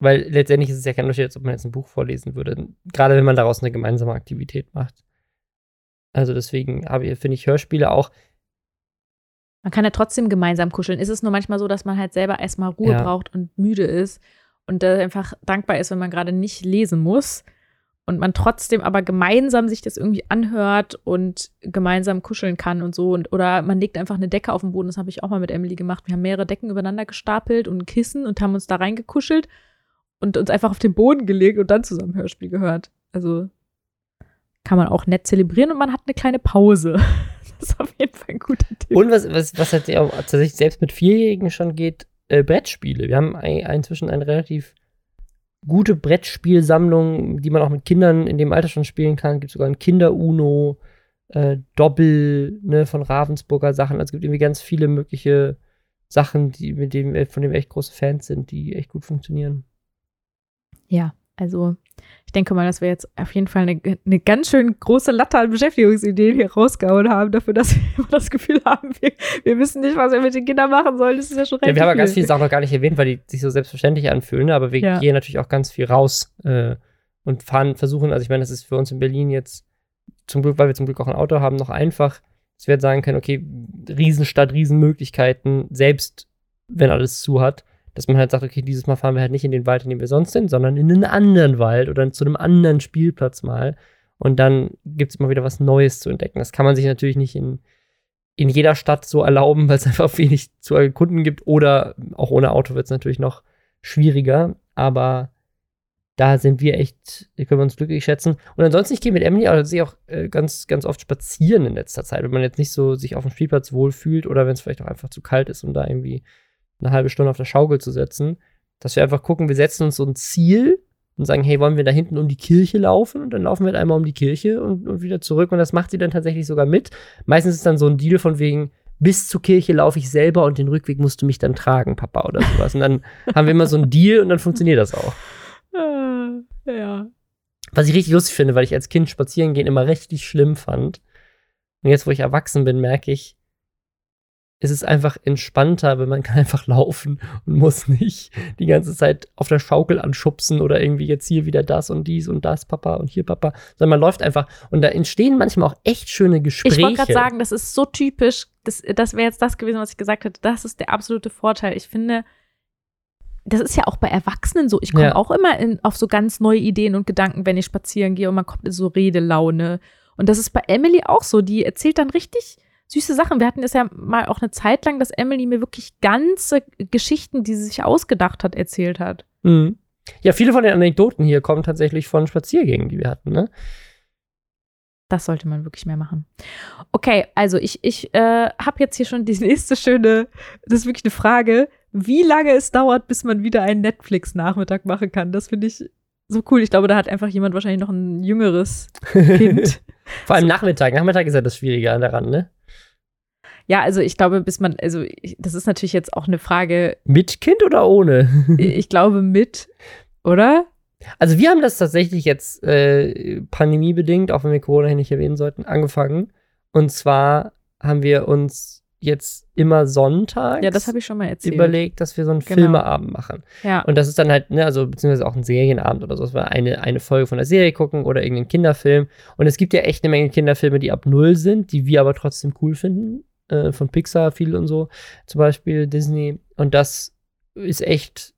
Weil letztendlich ist es ja kein Unterschied, als ob man jetzt ein Buch vorlesen würde. Gerade wenn man daraus eine gemeinsame Aktivität macht. Also deswegen finde ich Hörspiele auch. Man kann ja trotzdem gemeinsam kuscheln. Ist es nur manchmal so, dass man halt selber erstmal Ruhe ja. braucht und müde ist und da einfach dankbar ist, wenn man gerade nicht lesen muss und man trotzdem aber gemeinsam sich das irgendwie anhört und gemeinsam kuscheln kann und so. Und, oder man legt einfach eine Decke auf den Boden, das habe ich auch mal mit Emily gemacht. Wir haben mehrere Decken übereinander gestapelt und ein Kissen und haben uns da reingekuschelt und uns einfach auf den Boden gelegt und dann zusammen Hörspiel gehört. Also kann man auch nett zelebrieren und man hat eine kleine Pause. Das ist auf jeden Fall ein guter Tipp. Und was, was, was halt tatsächlich selbst mit Vierjährigen schon geht, äh, Brettspiele. Wir haben ein, inzwischen ein relativ gute Brettspielsammlung, die man auch mit Kindern in dem Alter schon spielen kann. Gibt sogar ein Kinder-Uno, äh, Doppel ne, von Ravensburger Sachen. Also es gibt irgendwie ganz viele mögliche Sachen, die, mit denen, von denen wir echt große Fans sind, die echt gut funktionieren. Ja, Also ich denke mal, dass wir jetzt auf jeden Fall eine, eine ganz schön große Latte an Beschäftigungsideen hier rausgehauen haben, dafür, dass wir immer das Gefühl haben, wir, wir wissen nicht, was wir mit den Kindern machen sollen. Das ist ja schon ja, Wir haben ja ganz viele Sachen noch gar nicht erwähnt, weil die sich so selbstverständlich anfühlen, ne? aber wir ja. gehen natürlich auch ganz viel raus äh, und fahren, versuchen, also ich meine, das ist für uns in Berlin jetzt zum Glück, weil wir zum Glück auch ein Auto haben, noch einfach, dass wir jetzt sagen können, okay, Riesenstadt, Riesenmöglichkeiten, selbst wenn alles zu hat dass man halt sagt, okay, dieses Mal fahren wir halt nicht in den Wald, in dem wir sonst sind, sondern in einen anderen Wald oder zu einem anderen Spielplatz mal. Und dann gibt es immer wieder was Neues zu entdecken. Das kann man sich natürlich nicht in, in jeder Stadt so erlauben, weil es einfach wenig zu erkunden gibt. Oder auch ohne Auto wird es natürlich noch schwieriger. Aber da sind wir echt, können wir uns glücklich schätzen. Und ansonsten, ich gehe mit Emily, sehe auch äh, ganz, ganz oft spazieren in letzter Zeit, wenn man jetzt nicht so sich auf dem Spielplatz wohlfühlt oder wenn es vielleicht auch einfach zu kalt ist, um da irgendwie eine halbe Stunde auf der Schaukel zu setzen, dass wir einfach gucken, wir setzen uns so ein Ziel und sagen, hey, wollen wir da hinten um die Kirche laufen? Und dann laufen wir halt einmal um die Kirche und, und wieder zurück. Und das macht sie dann tatsächlich sogar mit. Meistens ist dann so ein Deal von wegen, bis zur Kirche laufe ich selber und den Rückweg musst du mich dann tragen, Papa, oder sowas. Und dann haben wir immer so ein Deal und dann funktioniert das auch. Ah, ja. Was ich richtig lustig finde, weil ich als Kind spazieren gehen immer richtig schlimm fand. Und jetzt, wo ich erwachsen bin, merke ich, es ist einfach entspannter, wenn man kann einfach laufen und muss nicht die ganze Zeit auf der Schaukel anschubsen oder irgendwie jetzt hier wieder das und dies und das, Papa und hier Papa, sondern man läuft einfach und da entstehen manchmal auch echt schöne Gespräche. Ich wollte gerade sagen, das ist so typisch, das, das wäre jetzt das gewesen, was ich gesagt hätte, das ist der absolute Vorteil. Ich finde, das ist ja auch bei Erwachsenen so. Ich komme ja. auch immer in, auf so ganz neue Ideen und Gedanken, wenn ich spazieren gehe und man kommt in so Redelaune. Und das ist bei Emily auch so. Die erzählt dann richtig süße Sachen. Wir hatten es ja mal auch eine Zeit lang, dass Emily mir wirklich ganze Geschichten, die sie sich ausgedacht hat, erzählt hat. Mhm. Ja, viele von den Anekdoten hier kommen tatsächlich von Spaziergängen, die wir hatten, ne? Das sollte man wirklich mehr machen. Okay, also ich, ich äh, habe jetzt hier schon die nächste schöne, das ist wirklich eine Frage, wie lange es dauert, bis man wieder einen Netflix-Nachmittag machen kann. Das finde ich so cool. Ich glaube, da hat einfach jemand wahrscheinlich noch ein jüngeres Kind. Vor allem Nachmittag. Nachmittag ist ja das Schwierige daran, ne? Ja, also ich glaube, bis man, also ich, das ist natürlich jetzt auch eine Frage. Mit Kind oder ohne? ich glaube mit, oder? Also wir haben das tatsächlich jetzt äh, pandemiebedingt, auch wenn wir Corona hier nicht erwähnen sollten, angefangen. Und zwar haben wir uns jetzt immer sonntags ja, das ich schon mal erzählt. überlegt, dass wir so einen genau. Filmeabend machen. Ja. Und das ist dann halt, ne, also beziehungsweise auch ein Serienabend oder so, dass wir eine, eine Folge von der Serie gucken oder irgendeinen Kinderfilm. Und es gibt ja echt eine Menge Kinderfilme, die ab null sind, die wir aber trotzdem cool finden äh, von Pixar viel und so, zum Beispiel Disney. Und das ist echt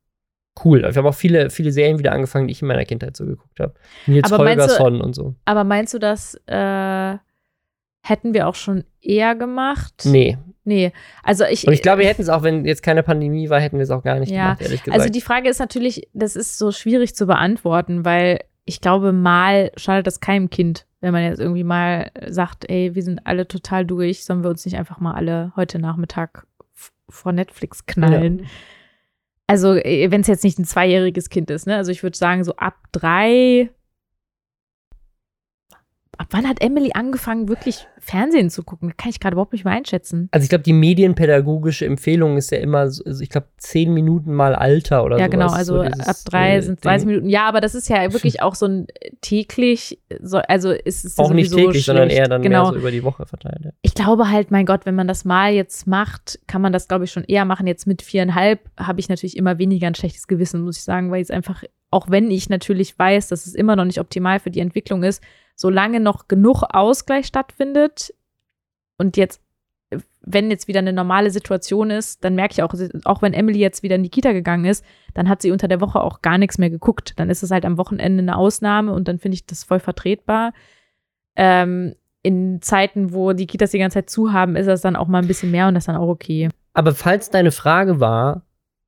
cool. Wir haben auch viele, viele Serien wieder angefangen, die ich in meiner Kindheit so geguckt habe. Nils aber Holgersson und so. Aber meinst du, das äh, hätten wir auch schon eher gemacht? Nee. Nee, also ich. Und ich glaube, wir hätten es auch, wenn jetzt keine Pandemie war, hätten wir es auch gar nicht ja. gemacht, ehrlich gesagt. Also die Frage ist natürlich, das ist so schwierig zu beantworten, weil ich glaube, mal schadet das keinem Kind, wenn man jetzt irgendwie mal sagt, ey, wir sind alle total durch, sollen wir uns nicht einfach mal alle heute Nachmittag vor Netflix knallen. Ja. Also, äh, wenn es jetzt nicht ein zweijähriges Kind ist, ne? Also ich würde sagen, so ab drei ab wann hat Emily angefangen, wirklich Fernsehen zu gucken? Das kann ich gerade überhaupt nicht mehr einschätzen. Also ich glaube, die medienpädagogische Empfehlung ist ja immer, so, also ich glaube, zehn Minuten mal Alter oder so. Ja, genau, also so ab drei äh, sind 30 Minuten. Ja, aber das ist ja wirklich auch so ein täglich, so, also ist es Auch nicht täglich, schlecht. sondern eher dann genau. mehr so über die Woche verteilt. Ja. Ich glaube halt, mein Gott, wenn man das mal jetzt macht, kann man das, glaube ich, schon eher machen. Jetzt mit viereinhalb habe ich natürlich immer weniger ein schlechtes Gewissen, muss ich sagen, weil es einfach, auch wenn ich natürlich weiß, dass es immer noch nicht optimal für die Entwicklung ist, solange noch genug Ausgleich stattfindet und jetzt, wenn jetzt wieder eine normale Situation ist, dann merke ich auch, auch wenn Emily jetzt wieder in die Kita gegangen ist, dann hat sie unter der Woche auch gar nichts mehr geguckt. Dann ist es halt am Wochenende eine Ausnahme und dann finde ich das voll vertretbar. Ähm, in Zeiten, wo die Kitas die ganze Zeit zu haben, ist das dann auch mal ein bisschen mehr und das ist dann auch okay. Aber falls deine Frage war,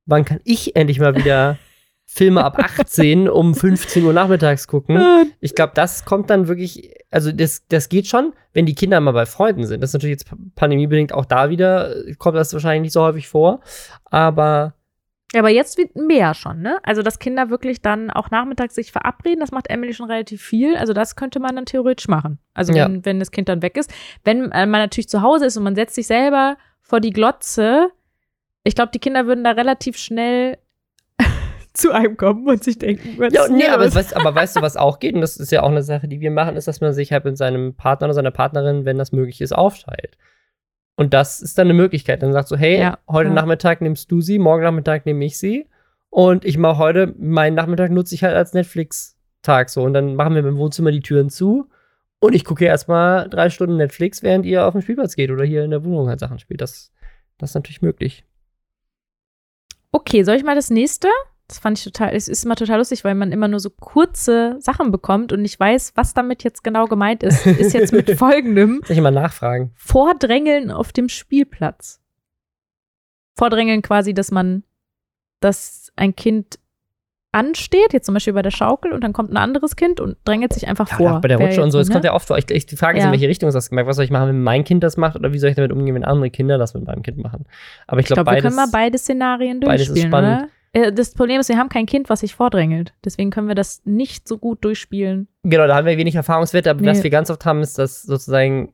wann kann ich endlich mal wieder Filme ab 18 um 15 Uhr nachmittags gucken. Ich glaube, das kommt dann wirklich, also das, das geht schon, wenn die Kinder mal bei Freunden sind. Das ist natürlich jetzt pandemiebedingt auch da wieder, kommt das wahrscheinlich nicht so häufig vor. Aber ja, aber jetzt wird mehr schon, ne? Also, dass Kinder wirklich dann auch nachmittags sich verabreden, das macht Emily schon relativ viel. Also, das könnte man dann theoretisch machen. Also, wenn, ja. wenn das Kind dann weg ist. Wenn äh, man natürlich zu Hause ist und man setzt sich selber vor die Glotze, ich glaube, die Kinder würden da relativ schnell zu einem kommen und sich denken, was Ja, ist nee, aber, weißt, aber weißt du, was auch geht? Und das ist ja auch eine Sache, die wir machen, ist, dass man sich halt mit seinem Partner oder seiner Partnerin, wenn das möglich ist, aufteilt. Und das ist dann eine Möglichkeit. Dann sagst du, hey, Ja, heute ja. Nachmittag nimmst du sie, morgen Nachmittag nehme ich sie. Und ich mache heute, meinen Nachmittag nutze ich halt als Netflix-Tag so. Und dann machen wir im Wohnzimmer die Türen zu. Und ich gucke erstmal drei Stunden Netflix, während ihr auf den Spielplatz geht oder hier in der Wohnung halt Sachen spielt. Das, das ist natürlich möglich. Okay, soll ich mal das nächste? Das fand ich total, es ist immer total lustig, weil man immer nur so kurze Sachen bekommt und nicht weiß, was damit jetzt genau gemeint ist. Ist jetzt mit folgendem Soll ich mal nachfragen? Vordrängeln auf dem Spielplatz. Vordrängeln quasi, dass man, dass ein Kind ansteht, jetzt zum Beispiel bei der Schaukel, und dann kommt ein anderes Kind und drängelt sich einfach Ja, vor. auch bei der Rutsche und so, das ne? kommt ja oft vor. Ich, ich, die Frage ist, Ja. in welche Richtung ist das gemerkt? Was soll ich machen, wenn mein Kind das macht oder wie soll ich damit umgehen, wenn andere Kinder das mit meinem Kind machen? Aber ich Ich glaube, wir beides. können mal beide Szenarien beides ist durchspielen, spannend. oder? Äh, Das Problem ist, wir haben kein Kind, was sich vordrängelt. Deswegen können wir das nicht so gut durchspielen. Genau, da haben wir wenig Erfahrungswerte, aber was Nee. wir ganz oft haben, ist, dass sozusagen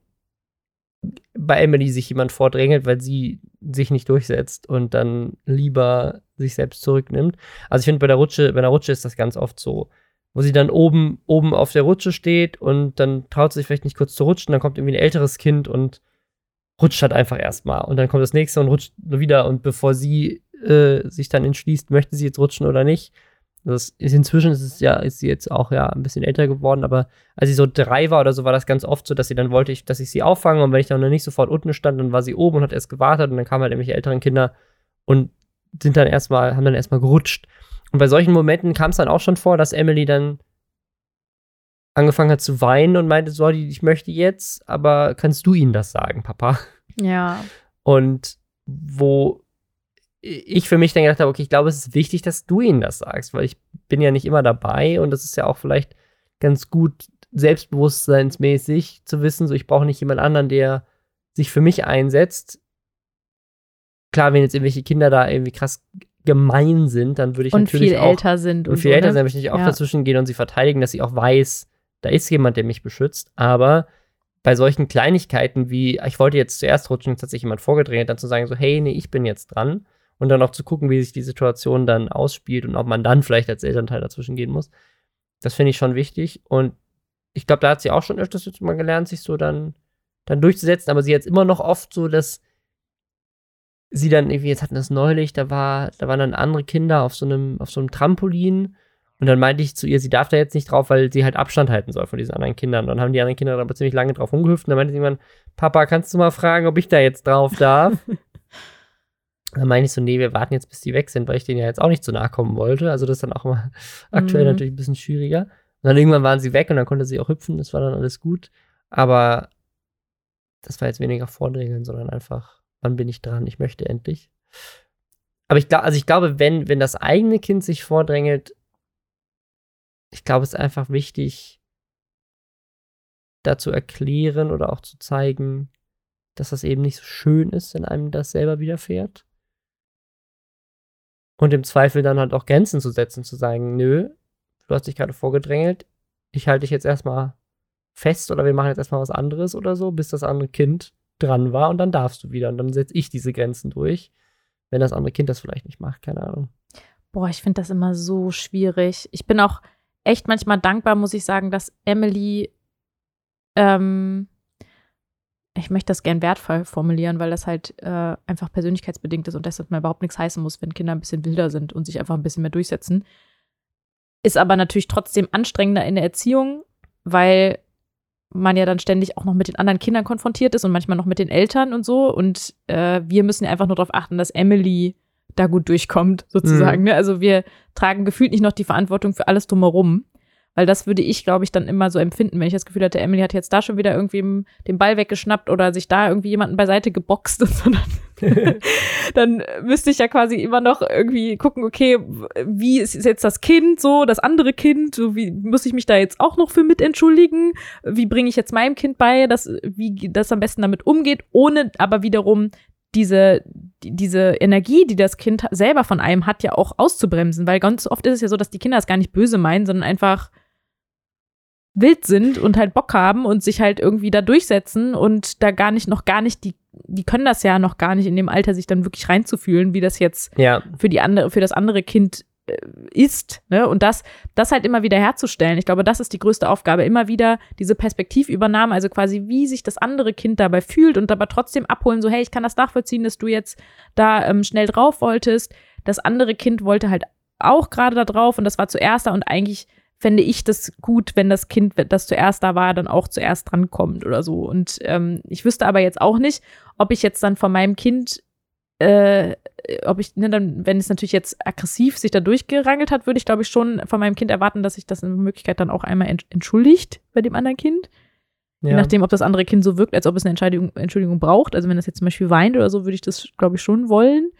bei Emily sich jemand vordrängelt, weil sie sich nicht durchsetzt und dann lieber sich selbst zurücknimmt. Also ich finde, bei der Rutsche, bei der Rutsche ist das ganz oft so, wo sie dann oben, oben auf der Rutsche steht und dann traut sie sich vielleicht nicht kurz zu rutschen, dann kommt irgendwie ein älteres Kind und rutscht halt einfach erstmal. Und dann kommt das nächste und rutscht wieder und bevor sie äh, sich dann entschließt, möchte sie jetzt rutschen oder nicht, das ist inzwischen ist es ja, ist sie jetzt auch ja ein bisschen älter geworden, aber als sie so drei war oder so, war das ganz oft so, dass sie dann wollte ich, dass ich sie auffange und wenn ich dann noch nicht sofort unten stand, dann war sie oben und hat erst gewartet und dann kamen halt irgendwelche älteren Kinder und sind dann erstmal, haben dann erstmal gerutscht. Und bei solchen Momenten kam es dann auch schon vor, dass Emily dann angefangen hat zu weinen und meinte, so, ich möchte jetzt, aber kannst du ihnen das sagen, Papa? Ja. Und wo ich für mich dann gedacht habe, okay, ich glaube, es ist wichtig, dass du ihnen das sagst, weil ich bin ja nicht immer dabei und das ist ja auch vielleicht ganz gut selbstbewusstseinsmäßig zu wissen, so ich brauche nicht jemand anderen, der sich für mich einsetzt. Klar, wenn jetzt irgendwelche Kinder da irgendwie krass gemein sind, dann würde ich Und natürlich viel auch älter sind. und Und viel so, älter ne? sein, möchte ich auch Ja. dazwischen gehen und sie verteidigen, dass sie auch weiß, da ist jemand, der mich beschützt. Aber bei solchen Kleinigkeiten wie, ich wollte jetzt zuerst rutschen, jetzt hat sich jemand vorgedrängt, dann zu sagen, so, hey, nee, ich bin jetzt dran. Und dann auch zu gucken, wie sich die Situation dann ausspielt und ob man dann vielleicht als Elternteil dazwischen gehen muss. Das finde ich schon wichtig. Und ich glaube, da hat sie auch schon öfters mal gelernt, sich so dann, dann durchzusetzen. Aber sie hat immer noch oft so, dass sie dann irgendwie, jetzt hatten das neulich, da war, da waren dann andere Kinder auf so einem, auf so einem Trampolin. Und dann meinte ich zu ihr, sie darf da jetzt nicht drauf, weil sie halt Abstand halten soll von diesen anderen Kindern. Und dann haben die anderen Kinder aber ziemlich lange drauf rumgehüpft. Und dann meinte sie irgendwann, Papa, kannst du mal fragen, ob ich da jetzt drauf darf? dann meinte ich so, nee, wir warten jetzt, bis die weg sind, weil ich denen ja jetzt auch nicht zu nahe kommen wollte. Also das ist dann auch immer aktuell Mhm. natürlich ein bisschen schwieriger. Und dann irgendwann waren sie weg und dann konnte sie auch hüpfen, das war dann alles gut. Aber das war jetzt weniger Vordrängeln, sondern einfach, wann bin ich dran? Ich möchte endlich. Aber ich glaube, also ich glaube, wenn, wenn das eigene Kind sich vordrängelt, ich glaube, es ist einfach wichtig, da zu erklären oder auch zu zeigen, dass das eben nicht so schön ist, wenn einem das selber widerfährt. Und im Zweifel dann halt auch Grenzen zu setzen, zu sagen, nö, du hast dich gerade vorgedrängelt, ich halte dich jetzt erstmal fest oder wir machen jetzt erstmal was anderes oder so, bis das andere Kind dran war und dann darfst du wieder. Und dann setze ich diese Grenzen durch, wenn das andere Kind das vielleicht nicht macht, keine Ahnung. Boah, ich finde das immer so schwierig. Ich bin auch echt manchmal dankbar, muss ich sagen, dass Emily, ähm, ich möchte das gern wertvoll formulieren, weil das halt äh, einfach persönlichkeitsbedingt ist und deshalb mal überhaupt nichts heißen muss, wenn Kinder ein bisschen wilder sind und sich einfach ein bisschen mehr durchsetzen. Ist aber natürlich trotzdem anstrengender in der Erziehung, weil man ja dann ständig auch noch mit den anderen Kindern konfrontiert ist und manchmal noch mit den Eltern und so. Und äh, wir müssen ja einfach nur darauf achten, dass Emily da gut durchkommt, sozusagen. Mhm. Ne? Also wir tragen gefühlt nicht noch die Verantwortung für alles drumherum. Weil das würde ich, glaube ich, dann immer so empfinden, wenn ich das Gefühl hatte, Emily hat jetzt da schon wieder irgendwie den Ball weggeschnappt oder sich da irgendwie jemanden beiseite geboxt und so. Dann, dann müsste ich ja quasi immer noch irgendwie gucken, okay, wie ist jetzt das Kind so, das andere Kind, so wie muss ich mich da jetzt auch noch für mit entschuldigen? Wie bringe ich jetzt meinem Kind bei, dass, wie das am besten damit umgeht, ohne aber wiederum diese, die- diese Energie, die das Kind selber von einem hat, ja auch auszubremsen, weil ganz oft ist es ja so, dass die Kinder das gar nicht böse meinen, sondern einfach wild sind und halt Bock haben und sich halt irgendwie da durchsetzen und da gar nicht, noch gar nicht, die, die können das ja noch gar nicht in dem Alter, sich dann wirklich reinzufühlen, wie das jetzt ja, für die andere, für das andere Kind äh, ist, ne? Und das, das halt immer wieder herzustellen. Ich glaube, das ist die größte Aufgabe. Immer wieder diese Perspektivübernahme, also quasi, wie sich das andere Kind dabei fühlt und aber trotzdem abholen, so, hey, ich kann das nachvollziehen, dass du jetzt da ähm, schnell drauf wolltest. Das andere Kind wollte halt auch gerade da drauf und das war zuerst da und eigentlich fände ich das gut, wenn das Kind, das zuerst da war, dann auch zuerst drankommt oder so. Und ähm, ich wüsste aber jetzt auch nicht, ob ich jetzt dann von meinem Kind äh, ob ich, ne, dann, wenn es natürlich jetzt aggressiv sich da durchgerangelt hat, würde ich, glaube ich, schon von meinem Kind erwarten, dass sich das in Möglichkeit dann auch einmal entschuldigt bei dem anderen Kind. Ja. Je nachdem, ob das andere Kind so wirkt, als ob es eine Entschuldigung, Entschuldigung braucht. Also wenn das jetzt zum Beispiel weint oder so, würde ich das, glaube ich, schon wollen.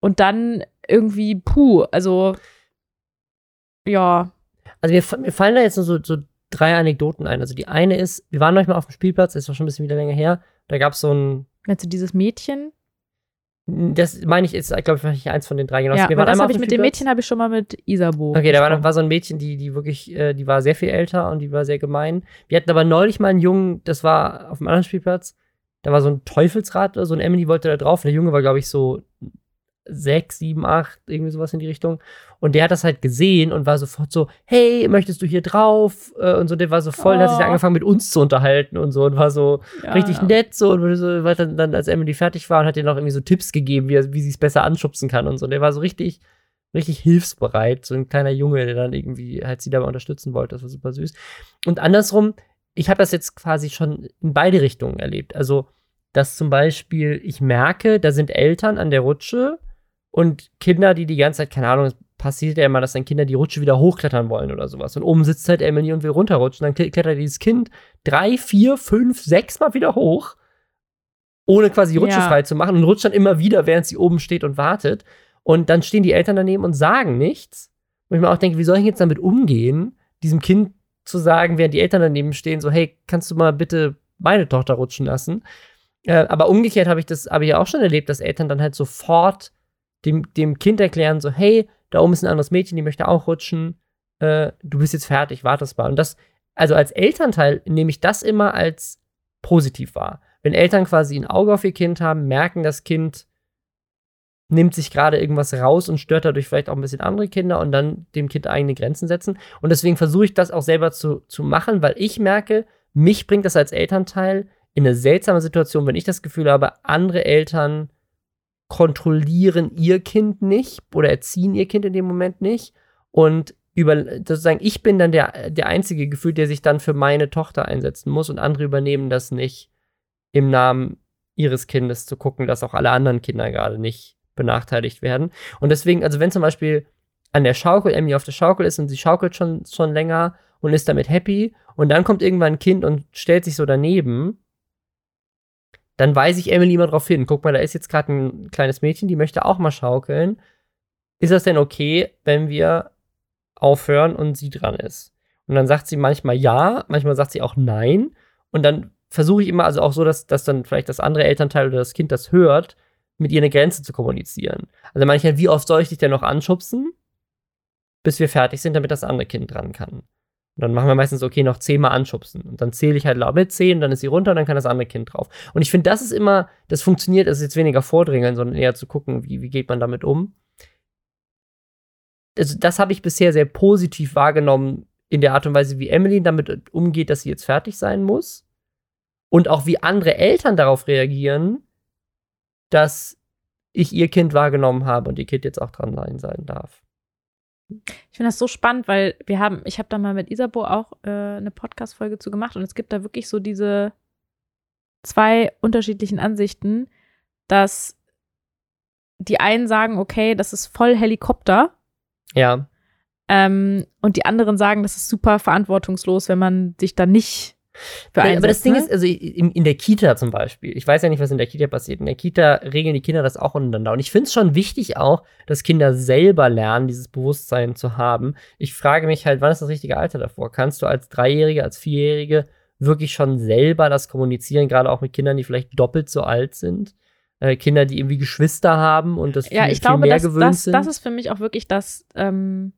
Und dann irgendwie, puh, also ja. Also mir, mir fallen da jetzt nur so, so drei Anekdoten ein. Also die eine ist, wir waren manchmal auf dem Spielplatz, das ist auch schon ein bisschen wieder länger her. Da gab es so ein. Meinst du dieses Mädchen? Das meine ich, ist, glaube ich, eins von den drei. Genau. Ja, waren das habe ich mit dem Mädchen habe ich schon mal mit Isabo. Okay, da war, war, so ein Mädchen, die, die wirklich, äh, die war sehr viel älter und die war sehr gemein. Wir hatten aber neulich mal einen Jungen, das war auf einem anderen Spielplatz, da war so ein Teufelsrad oder so, und Emily wollte da drauf. Und der Junge war, glaube ich, so sechs, sieben, acht, irgendwie sowas in die Richtung. Und der hat das halt gesehen und war sofort so, hey, möchtest du hier drauf? Äh, und so, der war so voll, oh. hat sich oh. angefangen mit uns zu unterhalten und so und war so ja, richtig ja. nett so und so, weil dann, dann, als Emily fertig war und hat ihr noch irgendwie so Tipps gegeben, wie, wie sie es besser anschubsen kann und so. Und der war so richtig, richtig hilfsbereit, so ein kleiner Junge, der dann irgendwie halt sie dabei unterstützen wollte. Das war super süß. Und andersrum, ich habe das jetzt quasi schon in beide Richtungen erlebt. Also, dass zum Beispiel ich merke, da sind Eltern an der Rutsche und Kinder, die die ganze Zeit, keine Ahnung, es passiert ja immer, dass dann Kinder die Rutsche wieder hochklettern wollen oder sowas. Und oben sitzt halt Emily und will runterrutschen. Dann klettert dieses Kind drei, vier, fünf, sechs Mal wieder hoch, ohne quasi die Rutsche ja. frei zu machen und rutscht dann immer wieder, während sie oben steht und wartet. Und dann stehen die Eltern daneben und sagen nichts. Und ich mir auch denke, wie soll ich jetzt damit umgehen, diesem Kind zu sagen, während die Eltern daneben stehen, so, hey, kannst du mal bitte meine Tochter rutschen lassen? Äh, aber umgekehrt habe ich das aber ja auch schon erlebt, dass Eltern dann halt sofort dem, dem Kind erklären, so, hey, da oben ist ein anderes Mädchen, die möchte auch rutschen, äh, du bist jetzt fertig, wartest mal. Und das, also als Elternteil nehme ich das immer als positiv wahr. Wenn Eltern quasi ein Auge auf ihr Kind haben, merken, das Kind nimmt sich gerade irgendwas raus und stört dadurch vielleicht auch ein bisschen andere Kinder und dann dem Kind eigene Grenzen setzen. Und deswegen versuche ich das auch selber zu, zu machen, weil ich merke, mich bringt das als Elternteil in eine seltsame Situation, wenn ich das Gefühl habe, andere Eltern kontrollieren ihr Kind nicht oder erziehen ihr Kind in dem Moment nicht. Und über, sozusagen, ich bin dann der, der einzige Gefühl, der sich dann für meine Tochter einsetzen muss und andere übernehmen das nicht im Namen ihres Kindes zu gucken, dass auch alle anderen Kinder gerade nicht benachteiligt werden. Und deswegen, also wenn zum Beispiel an der Schaukel Emmy auf der Schaukel ist und sie schaukelt schon, schon länger und ist damit happy und dann kommt irgendwann ein Kind und stellt sich so daneben, dann weise ich Emily immer darauf hin. Guck mal, da ist jetzt gerade ein kleines Mädchen, die möchte auch mal schaukeln. Ist das denn okay, wenn wir aufhören und sie dran ist? Und dann sagt sie manchmal ja, manchmal sagt sie auch nein. Und dann versuche ich immer, also auch so, dass, dass dann vielleicht das andere Elternteil oder das Kind das hört, mit ihr eine Grenze zu kommunizieren. Also manchmal, wie oft soll ich dich denn noch anschubsen, bis wir fertig sind, damit das andere Kind dran kann? Und dann machen wir meistens, okay, noch zehnmal anschubsen. Und dann zähle ich halt laut mit zehn, dann ist sie runter und dann kann das andere Kind drauf. Und ich finde, das ist immer, das funktioniert, es ist jetzt weniger vordringeln, sondern eher zu gucken, wie, wie geht man damit um. Also, das habe ich bisher sehr positiv wahrgenommen in der Art und Weise, wie Emily damit umgeht, dass sie jetzt fertig sein muss. Und auch wie andere Eltern darauf reagieren, dass ich ihr Kind wahrgenommen habe und ihr Kind jetzt auch dran sein darf. Ich finde das so spannend, weil wir haben, ich habe da mal mit Isabo auch äh, eine Podcast-Folge zu gemacht und es gibt da wirklich so diese zwei unterschiedlichen Ansichten, dass die einen sagen, okay, das ist voll Helikopter. Ja. Ähm, und die anderen sagen, das ist super verantwortungslos, wenn man sich da nicht für ja, aber das Ding ist, also in, in, der Kita zum Beispiel, ich weiß ja nicht, was in der Kita passiert. In der Kita regeln die Kinder das auch untereinander. Und ich finde es schon wichtig auch, dass Kinder selber lernen, dieses Bewusstsein zu haben. Ich frage mich halt, wann ist das richtige Alter davor? Kannst du als Dreijährige, als Vierjährige wirklich schon selber das kommunizieren, gerade auch mit Kindern, die vielleicht doppelt so alt sind? Äh, Kinder, die irgendwie Geschwister haben und das viel, ja, ich viel glaube, mehr das, gewöhnt das, sind. Das ist für mich auch wirklich das, ähm,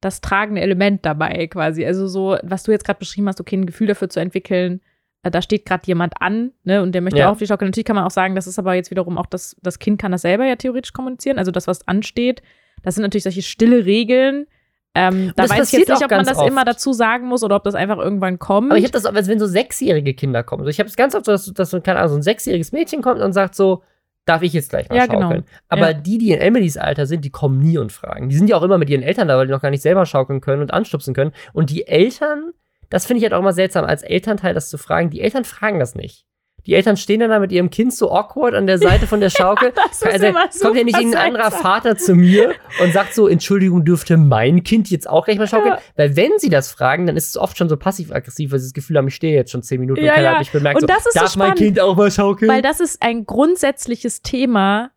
das tragende Element dabei quasi. Also so, was du jetzt gerade beschrieben hast, okay, ein Gefühl dafür zu entwickeln, äh, da steht gerade jemand an, ne, und der möchte ja. auch auf die Schaukel. Natürlich kann man auch sagen, das ist aber jetzt wiederum auch das, das Kind kann das selber ja theoretisch kommunizieren, also das, was ansteht. Das sind natürlich solche stille Regeln. Ähm, da weiß ich jetzt nicht, ob man das immer oft. dazu sagen muss oder ob das einfach irgendwann kommt. Aber ich habe das als wenn so sechsjährige Kinder kommen. Ich habe es ganz oft so, dass, dass so, keine Ahnung, so ein sechsjähriges Mädchen kommt und sagt so, darf ich jetzt gleich mal Ja, genau. schaukeln? Aber Ja. die, die in Emilys Alter sind, die kommen nie und fragen. Die sind ja auch immer mit ihren Eltern da, weil die noch gar nicht selber schaukeln können und anstupsen können. Und die Eltern, das finde ich halt auch immer seltsam, als Elternteil das zu fragen. Die Eltern fragen das nicht. Die Eltern stehen dann da mit ihrem Kind so awkward an der Seite von der Schaukel. Ist also, kommt ja nicht irgendein anderer. Vater zu mir und sagt so, Entschuldigung, dürfte mein Kind jetzt auch gleich mal schaukeln? Ja. Weil wenn sie das fragen, dann ist es oft schon so passiv-aggressiv, weil sie das Gefühl haben, ich stehe jetzt schon zehn Minuten Ja, und keiner ja. hat mich bemerkt. Und so, das ist so darf mein spannend, Kind auch mal schaukeln? Weil das ist ein grundsätzliches Thema,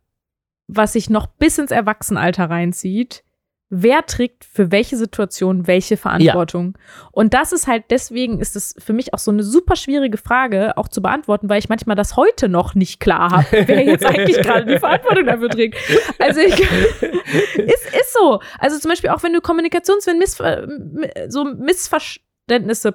was sich noch bis ins Erwachsenenalter reinzieht. Wer trägt für welche Situation welche Verantwortung? Und das ist halt, deswegen ist es für mich auch so eine super schwierige Frage auch zu beantworten, weil ich manchmal das heute noch nicht klar habe, wer jetzt eigentlich gerade die Verantwortung dafür trägt. Also ich, ist, ist so. Also zum Beispiel auch wenn du Kommunikations, wenn Missver so Missverständnisse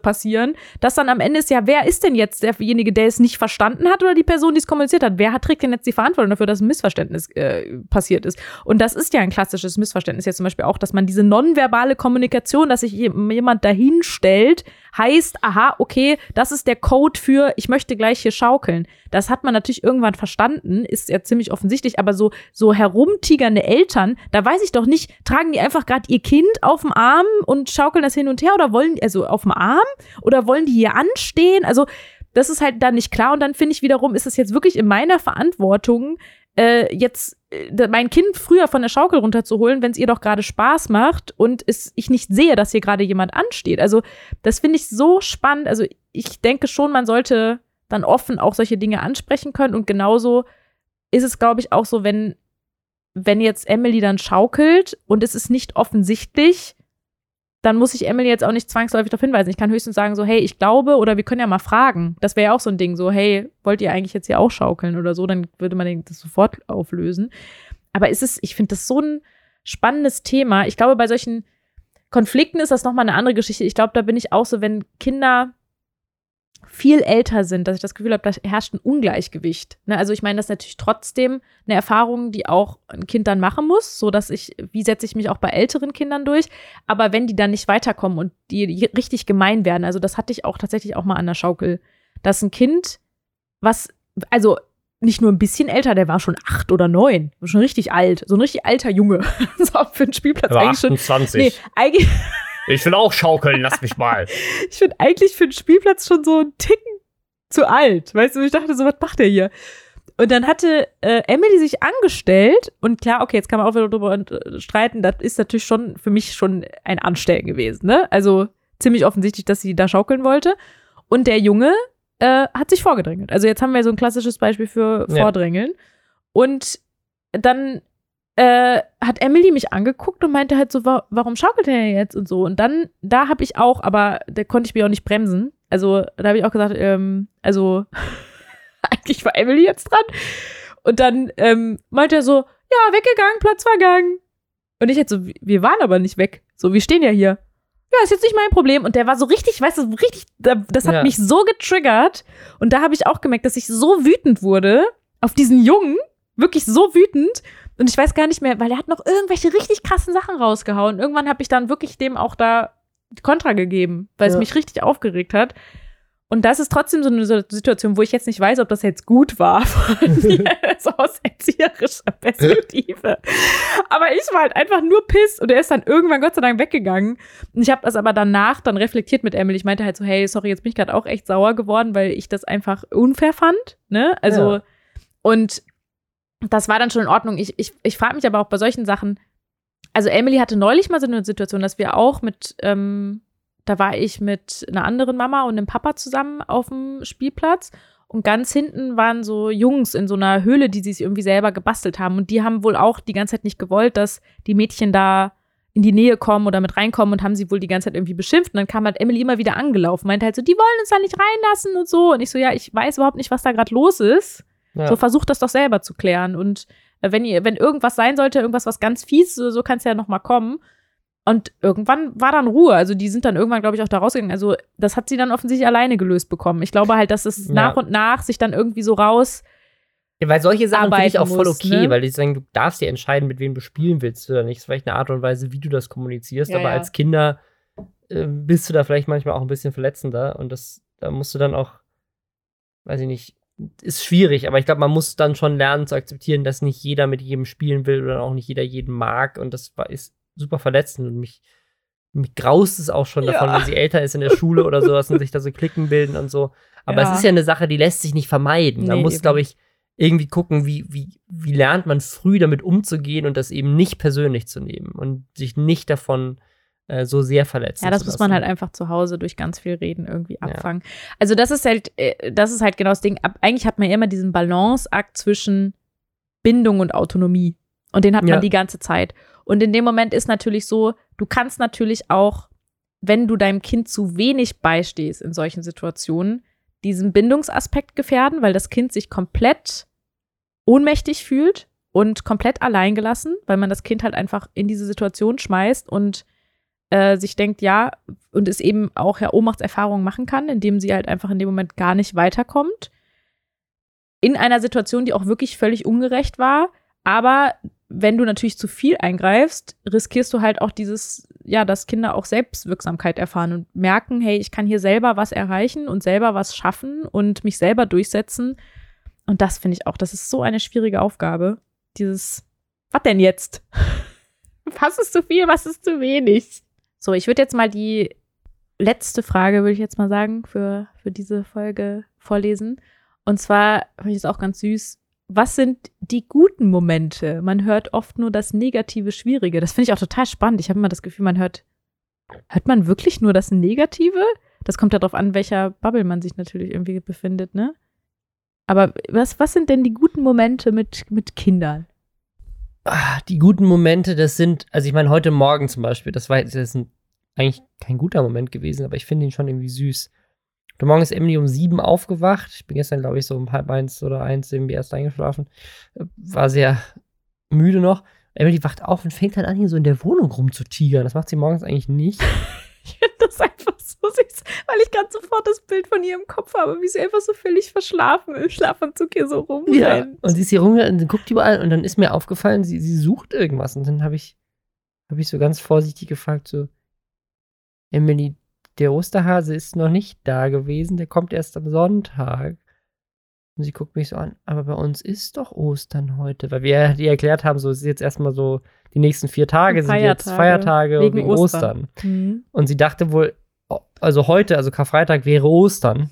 passieren, dass dann am Ende ist ja, wer ist denn jetzt derjenige, der es nicht verstanden hat oder die Person, die es kommuniziert hat? Wer hat, trägt denn jetzt die Verantwortung dafür, dass ein Missverständnis äh, passiert ist? Und das ist ja ein klassisches Missverständnis jetzt zum Beispiel auch, dass man diese nonverbale Kommunikation, dass sich jem- jemand dahin stellt, heißt, aha, okay, das ist der Code für, ich möchte gleich hier schaukeln. Das hat man natürlich irgendwann verstanden, ist ja ziemlich offensichtlich, aber so, so herumtigernde Eltern, da weiß ich doch nicht, tragen die einfach gerade ihr Kind auf dem Arm und schaukeln das hin und her oder wollen, also auf dem Arm oder wollen die hier anstehen? Also, das ist halt dann nicht klar und dann finde ich wiederum, ist es jetzt wirklich in meiner Verantwortung, äh, jetzt äh, mein Kind früher von der Schaukel runterzuholen, wenn es ihr doch gerade Spaß macht und es, ich nicht sehe, dass hier gerade jemand ansteht. Also das finde ich so spannend. Also ich denke schon, man sollte dann offen auch solche Dinge ansprechen können und genauso ist es, glaube ich, auch so, wenn wenn jetzt Emily dann schaukelt und es ist nicht offensichtlich, dann muss ich Emily jetzt auch nicht zwangsläufig darauf hinweisen. Ich kann höchstens sagen, so, hey, ich glaube, oder wir können ja mal fragen. Das wäre ja auch so ein Ding, so, hey, wollt ihr eigentlich jetzt hier auch schaukeln oder so? Dann würde man das sofort auflösen. Aber ist es, ich finde das so ein spannendes Thema. Ich glaube, bei solchen Konflikten ist das nochmal eine andere Geschichte. Ich glaube, da bin ich auch so, wenn Kinder viel älter sind, dass ich das Gefühl habe, da herrscht ein Ungleichgewicht. Ne? Also ich meine, das ist natürlich trotzdem eine Erfahrung, die auch ein Kind dann machen muss, so dass ich, wie setze ich mich auch bei älteren Kindern durch, aber wenn die dann nicht weiterkommen und die richtig gemein werden, also das hatte ich auch tatsächlich auch mal an der Schaukel, dass ein Kind, was, also nicht nur ein bisschen älter, der war schon acht oder neun, schon richtig alt, so ein richtig alter Junge, so für einen Spielplatz war eigentlich schon. 28. Nee, eigentlich, Ich will auch schaukeln, lass mich mal. ich finde eigentlich für einen Spielplatz schon so einen Ticken zu alt. Weißt du, ich dachte so, was macht der hier? Und dann hatte äh, Emily sich angestellt und klar, okay, jetzt kann man auch wieder drüber äh, streiten, das ist natürlich schon für mich schon ein Anstellen gewesen, ne? Also ziemlich offensichtlich, dass sie da schaukeln wollte. Und der Junge äh, hat sich vorgedrängelt. Also jetzt haben wir so ein klassisches Beispiel für Ja. Vordrängeln. Und dann äh, hat Emily mich angeguckt und meinte halt so, wa warum schaukelt er jetzt und so. Und dann, da habe ich auch, aber da konnte ich mich auch nicht bremsen. Also da habe ich auch gesagt, ähm, also eigentlich war Emily jetzt dran. Und dann ähm, meinte er so, ja, weggegangen, Platzvergang. Und ich halt so, wir waren aber nicht weg. So, wir stehen ja hier. Ja, ist jetzt nicht mein Problem. Und der war so richtig, weißt du, richtig, da- das hat Ja. mich so getriggert. Und da habe ich auch gemerkt, dass ich so wütend wurde auf diesen Jungen. Wirklich so wütend. Und ich weiß gar nicht mehr, weil er hat noch irgendwelche richtig krassen Sachen rausgehauen. Irgendwann habe ich dann wirklich dem auch da Kontra gegeben, weil es Ja. mich richtig aufgeregt hat. Und das ist trotzdem so eine Situation, wo ich jetzt nicht weiß, ob das jetzt gut war von mir, so aus erzieherischer Perspektive. aber ich war halt einfach nur piss und er ist dann irgendwann Gott sei Dank weggegangen. Und ich habe das aber danach dann reflektiert mit Emily. Ich meinte halt so, hey, sorry, jetzt bin ich gerade auch echt sauer geworden, weil ich das einfach unfair fand. Ne? Also, Ja. und das war dann schon in Ordnung. Ich, ich, ich frage mich aber auch bei solchen Sachen, also Emily hatte neulich mal so eine Situation, dass wir auch mit, ähm, da war ich mit einer anderen Mama und einem Papa zusammen auf dem Spielplatz und ganz hinten waren so Jungs in so einer Höhle, die sie sich irgendwie selber gebastelt haben und die haben wohl auch die ganze Zeit nicht gewollt, dass die Mädchen da in die Nähe kommen oder mit reinkommen und haben sie wohl die ganze Zeit irgendwie beschimpft und dann kam halt Emily immer wieder angelaufen, meinte halt so, die wollen uns da nicht reinlassen und so und ich so, ja, ich weiß überhaupt nicht, was da gerade los ist. Ja. So versucht das doch selber zu klären. Und äh, wenn ihr, wenn irgendwas sein sollte, irgendwas was ganz fies, so, so kann es ja noch mal kommen. Und irgendwann war dann Ruhe. Also die sind dann irgendwann, glaube ich, auch da rausgegangen. Also das hat sie dann offensichtlich alleine gelöst bekommen. Ich glaube halt, dass es Ja. nach und nach sich dann irgendwie so raus Ja, weil solche Sachen finde ich auch voll okay, ne? weil die sagen, du darfst dir entscheiden, mit wem du spielen willst oder nicht. Das ist vielleicht eine Art und Weise, wie du das kommunizierst, Ja, aber als Kinder äh, bist du da vielleicht manchmal auch ein bisschen verletzender und das, da musst du dann auch, weiß ich nicht, ist schwierig, aber ich glaube, man muss dann schon lernen zu akzeptieren, dass nicht jeder mit jedem spielen will oder auch nicht jeder jeden mag und das war, ist super verletzend und mich, mich graust es auch schon Ja. davon, wenn sie älter ist in der Schule oder sowas und sich da so Klicken bilden und so. Aber Ja. es ist ja eine Sache, die lässt sich nicht vermeiden. Man Nee, muss, eben. glaube ich, irgendwie gucken, wie, wie, wie lernt man früh damit umzugehen und das eben nicht persönlich zu nehmen und sich nicht davon äh, so sehr verletzen Ja, das muss man halt einfach zu Hause durch ganz viel Reden irgendwie abfangen. Also das ist halt, äh, das ist halt genau das Ding. Ab, eigentlich hat man ja immer diesen Balanceakt zwischen Bindung und Autonomie. Und den hat man Ja. die ganze Zeit. Und in dem Moment ist natürlich so, du kannst natürlich auch, wenn du deinem Kind zu wenig beistehst in solchen Situationen, diesen Bindungsaspekt gefährden, weil das Kind sich komplett ohnmächtig fühlt und komplett alleingelassen, weil man das Kind halt einfach in diese Situation schmeißt und äh, sich denkt, ja, und es eben auch ja Ohnmachtserfahrungen machen kann, indem sie halt einfach in dem Moment gar nicht weiterkommt. In einer Situation, die auch wirklich völlig ungerecht war. Aber wenn du natürlich zu viel eingreifst, riskierst du halt auch dieses, ja, dass Kinder auch Selbstwirksamkeit erfahren und merken, hey, ich kann hier selber was erreichen und selber was schaffen und mich selber durchsetzen. Und das finde ich auch, das ist so eine schwierige Aufgabe. Dieses, was denn jetzt? Was ist zu viel, was ist zu wenig? So, ich würde jetzt mal die letzte Frage, würde ich jetzt mal sagen, für, für diese Folge vorlesen. Und zwar finde ich es auch ganz süß. Was sind die guten Momente? Man hört oft nur das Negative, Schwierige. Das finde ich auch total spannend. Ich habe immer das Gefühl, man hört, hört man wirklich nur das Negative? Das kommt ja darauf an, welcher Bubble man sich natürlich irgendwie befindet, ne? Aber was, was sind denn die guten Momente mit, mit Kindern? Ah, die guten Momente, das sind, also ich meine, heute Morgen zum Beispiel, das war ein, eigentlich kein guter Moment gewesen, aber ich finde ihn schon irgendwie süß. Heute Morgen ist Emily um sieben aufgewacht. Ich bin gestern, glaube ich, so um halb eins oder eins irgendwie erst eingeschlafen. War sehr müde noch. Emily wacht auf und fängt dann an, hier so in der Wohnung rumzutigern. Das macht sie morgens eigentlich nicht. Ich finde das einfach so süß, weil ich ganz sofort das Bild von ihr im Kopf habe, wie sie einfach so völlig verschlafen im Schlafanzug hier so rumrennt. Und sie ist hier rum und guckt überall und dann ist mir aufgefallen, sie, sie sucht irgendwas. Und dann habe ich, habe ich so ganz vorsichtig gefragt, so, Emily, der Osterhase ist noch nicht da gewesen, der kommt erst am Sonntag. Und sie guckt mich so an, aber bei uns ist doch Ostern heute, weil wir die erklärt haben, so es ist jetzt erstmal so, die nächsten vier Tage sind jetzt Feiertage. Wegen wegen, Ostern. Ostern. Mhm. Und sie dachte wohl, also heute, also Karfreitag wäre Ostern.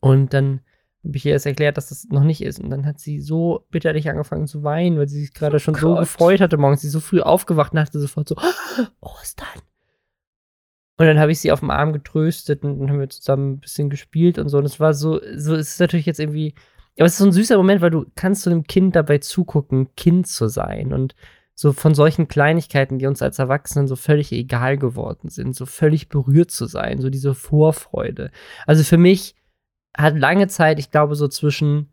Und dann habe ich ihr erst erklärt, dass das noch nicht ist. Und dann hat sie so bitterlich angefangen zu weinen, weil sie sich gerade schon so Gott. gefreut hatte morgens. Sie ist so früh aufgewacht und dachte sofort so, "Ah, Ostern. Und dann habe ich sie auf dem Arm getröstet und dann haben wir zusammen ein bisschen gespielt und so. Und es war so, so es ist natürlich jetzt irgendwie, aber es ist so ein süßer Moment, weil du kannst so einem Kind dabei zugucken, Kind zu sein und so von solchen Kleinigkeiten, die uns als Erwachsenen so völlig egal geworden sind, so völlig berührt zu sein, so diese Vorfreude. Also für mich hat lange Zeit, ich glaube so zwischen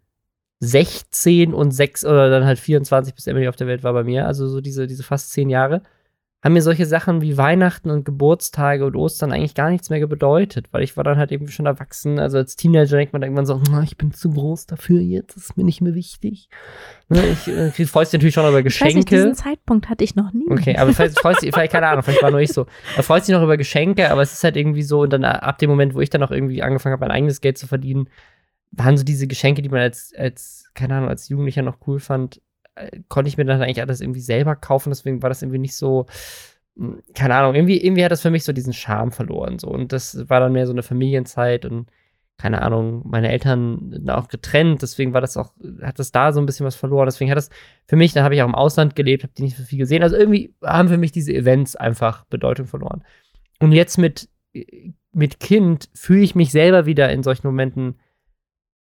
16 und 6 oder dann halt 24, bis Emily auf der Welt war bei mir, also so diese, diese fast 10 Jahre, haben mir solche Sachen wie Weihnachten und Geburtstage und Ostern eigentlich gar nichts mehr bedeutet, weil ich war dann halt irgendwie schon erwachsen. Also als Teenager denkt man irgendwann so, "Na, ich bin zu groß dafür jetzt, das ist mir nicht mehr wichtig. Ne, ich äh, freust dich natürlich schon über Ich weiß nicht, Geschenke. diesen Zeitpunkt hatte ich noch nie. Okay, aber vielleicht freust dich, vielleicht keine Ahnung, vielleicht war nur ich so. Er freut sich noch über Geschenke, aber es ist halt irgendwie so, und dann äh, ab dem Moment, wo ich dann auch irgendwie angefangen habe, mein eigenes Geld zu verdienen, waren so diese Geschenke, die man als, als, keine Ahnung, als Jugendlicher noch cool fand, konnte ich mir dann eigentlich alles irgendwie selber kaufen, deswegen war das irgendwie nicht so, mh, keine Ahnung, irgendwie, irgendwie hat das für mich so diesen Charme verloren, so. Und das war dann mehr so eine Familienzeit und keine Ahnung, meine Eltern auch getrennt, deswegen war das auch, hat das da so ein bisschen was verloren. Deswegen hat das für mich, dann habe ich auch im Ausland gelebt, habe die nicht so viel gesehen. Also irgendwie haben für mich diese Events einfach Bedeutung verloren. Und jetzt mit, mit Kind fühle ich mich selber wieder in solchen Momenten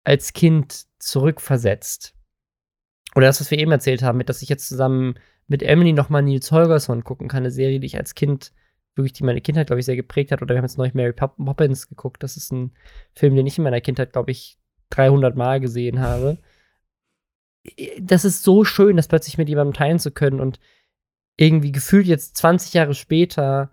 als Kind zurückversetzt. Oder das, was wir eben erzählt haben, mit dass ich jetzt zusammen mit Emily nochmal Nils Holgersson gucken kann, eine Serie, die ich als Kind wirklich, die meine Kindheit, glaube ich, sehr geprägt hat. Oder wir haben jetzt neulich Mary Pop Poppins geguckt. Das ist ein Film, den ich in meiner Kindheit, glaube ich, 300 Mal gesehen habe. Das ist so schön, das plötzlich mit jemandem teilen zu können und irgendwie gefühlt jetzt 20 Jahre später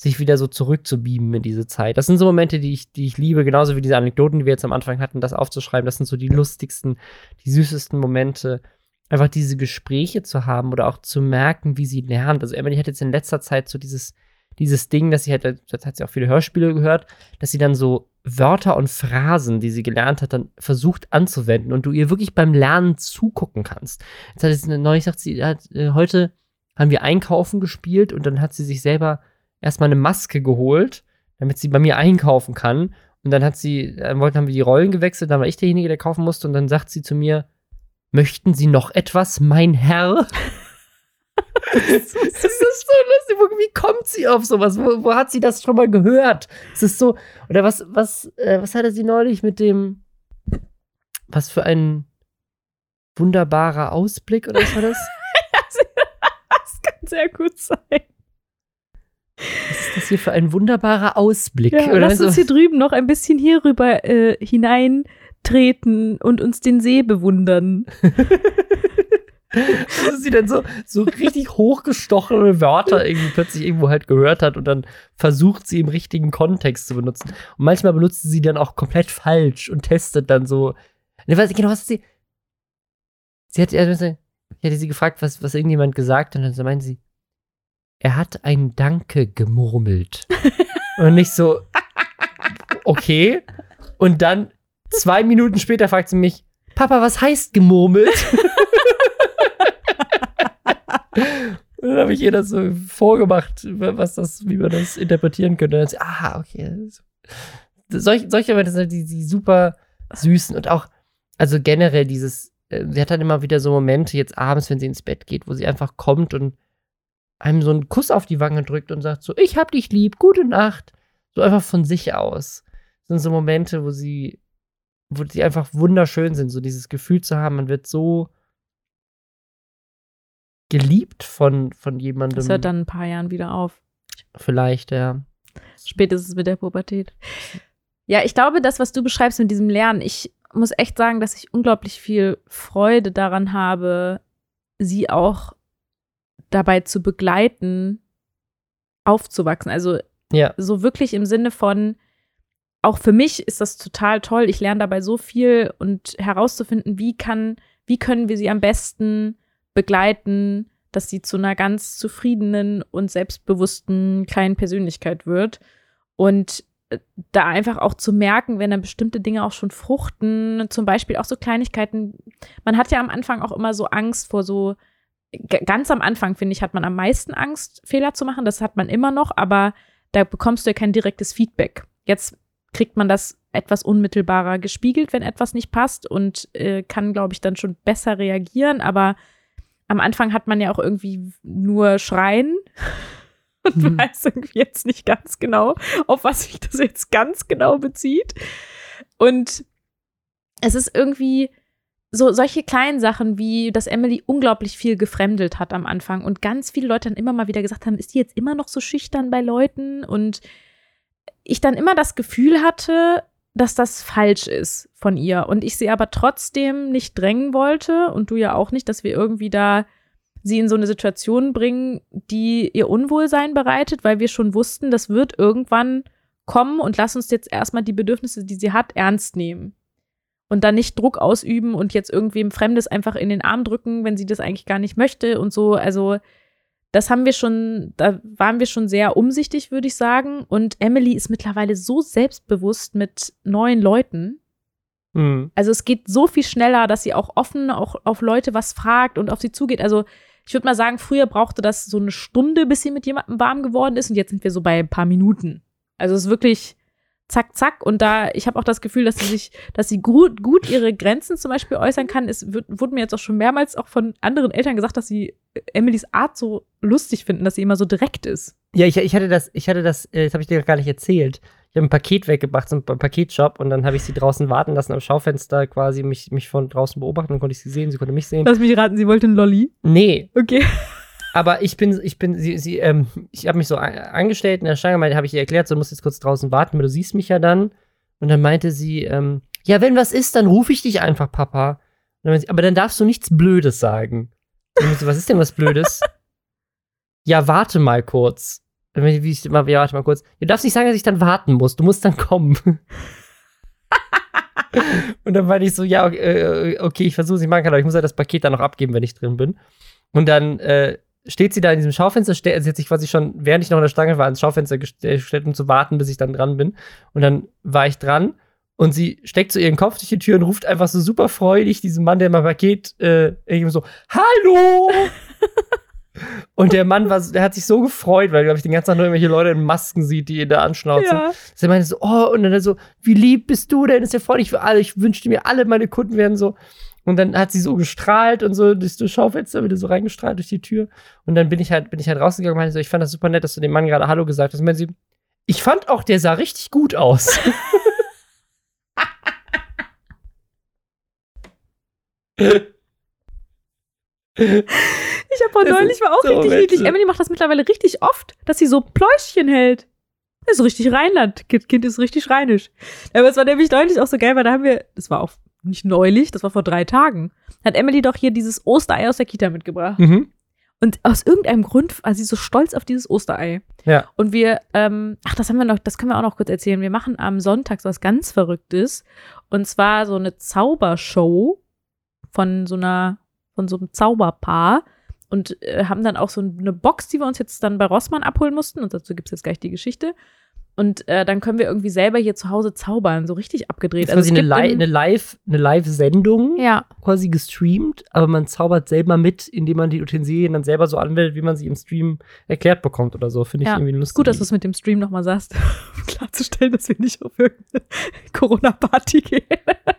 sich wieder so zurückzubeamen in diese Zeit. Das sind so Momente, die ich, die ich liebe, genauso wie diese Anekdoten, die wir jetzt am Anfang hatten, das aufzuschreiben. Das sind so die lustigsten, die süßesten Momente. Einfach diese Gespräche zu haben oder auch zu merken, wie sie lernt. Also Emily hat jetzt in letzter Zeit so dieses, dieses Ding, dass sie halt, das hat sie auch viele Hörspiele gehört, dass sie dann so Wörter und Phrasen, die sie gelernt hat, dann versucht anzuwenden und du ihr wirklich beim Lernen zugucken kannst. Jetzt hat sie neulich gesagt, sie hat, äh, heute haben wir einkaufen gespielt und dann hat sie sich selber erstmal eine Maske geholt, damit sie bei mir einkaufen kann. Und dann hat sie, dann wollten, haben wir die Rollen gewechselt, dann war ich derjenige, der kaufen musste. Und dann sagt sie zu mir, möchten Sie noch etwas, mein Herr? das, ist, so lustig. Wie kommt sie auf sowas? Wo, wo, hat sie das schon mal gehört? Es ist so, oder was, was, äh, was hatte sie neulich mit dem, was für ein wunderbarer Ausblick oder was war das? das kann sehr gut sein. Was ist das hier für ein wunderbarer Ausblick? Ja, lass uns hier drüben noch ein bisschen hier rüber äh, hineintreten und uns den See bewundern. Dass sie dann so, so richtig hochgestochene Wörter irgendwie plötzlich irgendwo halt gehört hat und dann versucht sie im richtigen Kontext zu benutzen. Und manchmal benutzt sie dann auch komplett falsch und testet dann so. Ne, weiß, genau, was sie. Sie hat, also, ich hatte sie gefragt, was, was irgendjemand gesagt hat, und dann meinte sie, er hat ein Danke gemurmelt. und nicht so, okay. Und dann zwei Minuten später fragt sie mich, Papa, was heißt gemurmelt? und dann habe ich ihr das so vorgemacht, was das, wie man das interpretieren könnte. Und dann sie, ah, okay. Solch, solche Leute sind die, die super süßen und auch, also generell dieses, äh, sie hat dann immer wieder so Momente jetzt abends, wenn sie ins Bett geht, wo sie einfach kommt und einem so einen Kuss auf die Wange drückt und sagt so, ich hab dich lieb, gute Nacht. So einfach von sich aus. Das sind so Momente, wo sie, wo sie einfach wunderschön sind, so dieses Gefühl zu haben, man wird so geliebt von, von jemandem. Das hört dann in ein paar Jahren wieder auf. Vielleicht, ja. Spätestens mit der Pubertät. Ja, ich glaube, das, was du beschreibst mit diesem Lernen, ich muss echt sagen, dass ich unglaublich viel Freude daran habe, sie auch dabei zu begleiten, aufzuwachsen. Also ja. so wirklich im Sinne von, auch für mich ist das total toll. Ich lerne dabei so viel und herauszufinden, wie kann, wie können wir sie am besten begleiten, dass sie zu einer ganz zufriedenen und selbstbewussten kleinen Persönlichkeit wird. Und äh, da einfach auch zu merken, wenn dann bestimmte Dinge auch schon fruchten, zum Beispiel auch so Kleinigkeiten. Man hat ja am Anfang auch immer so Angst vor so ganz am Anfang, finde ich, hat man am meisten Angst, Fehler zu machen. Das hat man immer noch, aber da bekommst du ja kein direktes Feedback. Jetzt kriegt man das etwas unmittelbarer gespiegelt, wenn etwas nicht passt und äh, kann, glaube ich, dann schon besser reagieren. Aber am Anfang hat man ja auch irgendwie nur Schreien und mhm. weiß irgendwie jetzt nicht ganz genau, auf was sich das jetzt ganz genau bezieht. Und es ist irgendwie, so solche kleinen Sachen wie, dass Emily unglaublich viel gefremdelt hat am Anfang und ganz viele Leute dann immer mal wieder gesagt haben, ist die jetzt immer noch so schüchtern bei Leuten? Und ich dann immer das Gefühl hatte, dass das falsch ist von ihr und ich sie aber trotzdem nicht drängen wollte und du ja auch nicht, dass wir irgendwie da sie in so eine Situation bringen, die ihr Unwohlsein bereitet, weil wir schon wussten, das wird irgendwann kommen und lass uns jetzt erstmal die Bedürfnisse, die sie hat, ernst nehmen und dann nicht Druck ausüben und jetzt irgendwem Fremdes einfach in den Arm drücken, wenn sie das eigentlich gar nicht möchte und so. Also, das haben wir schon, da waren wir schon sehr umsichtig, würde ich sagen. Und Emily ist mittlerweile so selbstbewusst mit neuen Leuten. Mhm. Also, es geht so viel schneller, dass sie auch offen auch auf Leute was fragt und auf sie zugeht. Also, ich würde mal sagen, früher brauchte das so eine Stunde, bis sie mit jemandem warm geworden ist. Und jetzt sind wir so bei ein paar Minuten. Also, es ist wirklich zack, zack. Und da, ich habe auch das Gefühl, dass sie sich, dass sie gut, gut ihre Grenzen zum Beispiel äußern kann. Es wird, wurde mir jetzt auch schon mehrmals auch von anderen Eltern gesagt, dass sie Emilys Art so lustig finden, dass sie immer so direkt ist. Ja, ich, ich hatte das, ich hatte das, äh, das habe ich dir gar nicht erzählt. Ich habe ein Paket weggebracht zum Paketshop und dann habe ich sie draußen warten lassen am Schaufenster quasi mich, mich von draußen beobachten und konnte ich sie sehen, sie konnte mich sehen. Lass mich raten, sie wollte einen Lolli? Nee. Okay. Aber ich bin, ich bin, sie, sie, ähm, ich habe mich so angestellt in der Schlange, habe ich ihr erklärt, so musst jetzt kurz draußen warten, weil du siehst mich ja dann. Und dann meinte sie, ähm, ja, wenn was ist, dann rufe ich dich einfach, Papa. Dann sie, aber dann darfst du nichts Blödes sagen. Ich so, was ist denn was Blödes? ja, warte mal kurz. wie ich ja, warte mal kurz. Du darfst nicht sagen, dass ich dann warten muss. Du musst dann kommen. und dann war ich so, ja, okay, äh, okay ich versuche es nicht machen kann, aber ich muss ja das Paket dann noch abgeben, wenn ich drin bin. Und dann äh, steht sie da in diesem Schaufenster, sie hat sich quasi schon, während ich noch in der Stange war, ans Schaufenster gestellt, um zu warten, bis ich dann dran bin. Und dann war ich dran und sie steckt so ihren Kopf durch die Tür und ruft einfach so super freudig diesen Mann, der mein Paket äh, irgendwie so, Hallo! Und der Mann war, der hat sich so gefreut, weil, glaube ich, den ganzen Tag nur irgendwelche Leute in Masken sieht, die ihn da anschnauzen. Ja. Dass er meinte so, oh, und dann so, wie lieb bist du denn? Das ist ja freundlich für alle. Ich wünschte mir, alle meine Kunden werden so. Und dann hat sie so gestrahlt und so durch das Schaufenster wieder so reingestrahlt durch die Tür. Und dann bin ich halt, bin ich halt rausgegangen und meinte so, ich fand das super nett, dass du dem Mann gerade Hallo gesagt hast. Und meinte sie, ich fand auch, der sah richtig gut aus. Ich habe vor neulich war auch so richtig niedlich. Emily macht das mittlerweile richtig oft, dass sie so Pläuschchen hält. Das ist richtig Rheinland. Kind, ist richtig rheinisch. Aber es war nämlich neulich auch so geil, weil da haben wir, das war auch nicht neulich, das war vor drei Tagen, hat Emily doch hier dieses Osterei aus der Kita mitgebracht. Mhm. Und aus irgendeinem Grund war sie so stolz auf dieses Osterei. Ja. Und wir, ähm, ach, das haben wir noch, das können wir auch noch kurz erzählen. Wir machen am Sonntag so was ganz Verrücktes. Und zwar so eine Zaubershow von so einer, von so einem Zauberpaar und äh, haben dann auch so eine Box, die wir uns jetzt dann bei Rossmann abholen mussten. Und dazu gibt es jetzt gleich die Geschichte. Und äh, dann können wir irgendwie selber hier zu Hause zaubern, so richtig abgedreht. Also quasi eine, Li eine Live, eine Live-Sendung, ja. quasi gestreamt, aber man zaubert selber mit, indem man die Utensilien dann selber so anwendet, wie man sie im Stream erklärt bekommt oder so. Finde ich ja. irgendwie lustig. Gut, dass du es mit dem Stream nochmal sagst, um klarzustellen, dass wir nicht auf irgendeine Corona-Party gehen.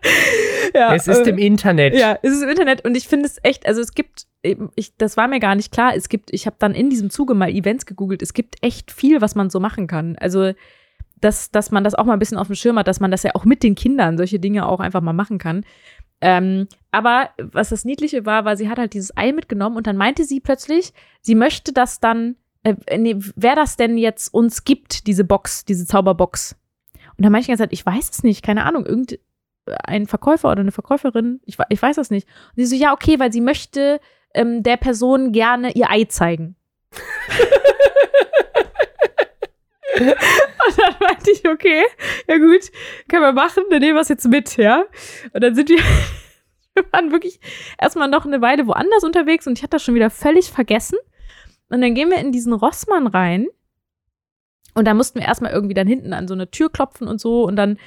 ja, es ist äh, im Internet. Ja, es ist im Internet und ich finde es echt, also es gibt ich, das war mir gar nicht klar. Es gibt, ich habe dann in diesem Zuge mal Events gegoogelt. Es gibt echt viel, was man so machen kann. Also, dass, dass man das auch mal ein bisschen auf dem Schirm hat, dass man das ja auch mit den Kindern solche Dinge auch einfach mal machen kann. Ähm, aber was das Niedliche war, war, sie hat halt dieses Ei mitgenommen und dann meinte sie plötzlich, sie möchte das dann, äh, nee, wer das denn jetzt uns gibt, diese Box, diese Zauberbox. Und dann meinte ich die ganze ich weiß es nicht, keine Ahnung, irgendein Verkäufer oder eine Verkäuferin, ich, ich weiß das nicht. Und sie so, ja, okay, weil sie möchte ähm, der Person gerne ihr Ei zeigen. und dann meinte ich, okay, ja gut, können wir machen, dann nehmen wir es jetzt mit, ja. Und dann sind wir, wir waren wirklich erstmal noch eine Weile woanders unterwegs und ich hatte das schon wieder völlig vergessen. Und dann gehen wir in diesen Rossmann rein und da mussten wir erstmal irgendwie dann hinten an so eine Tür klopfen und so und dann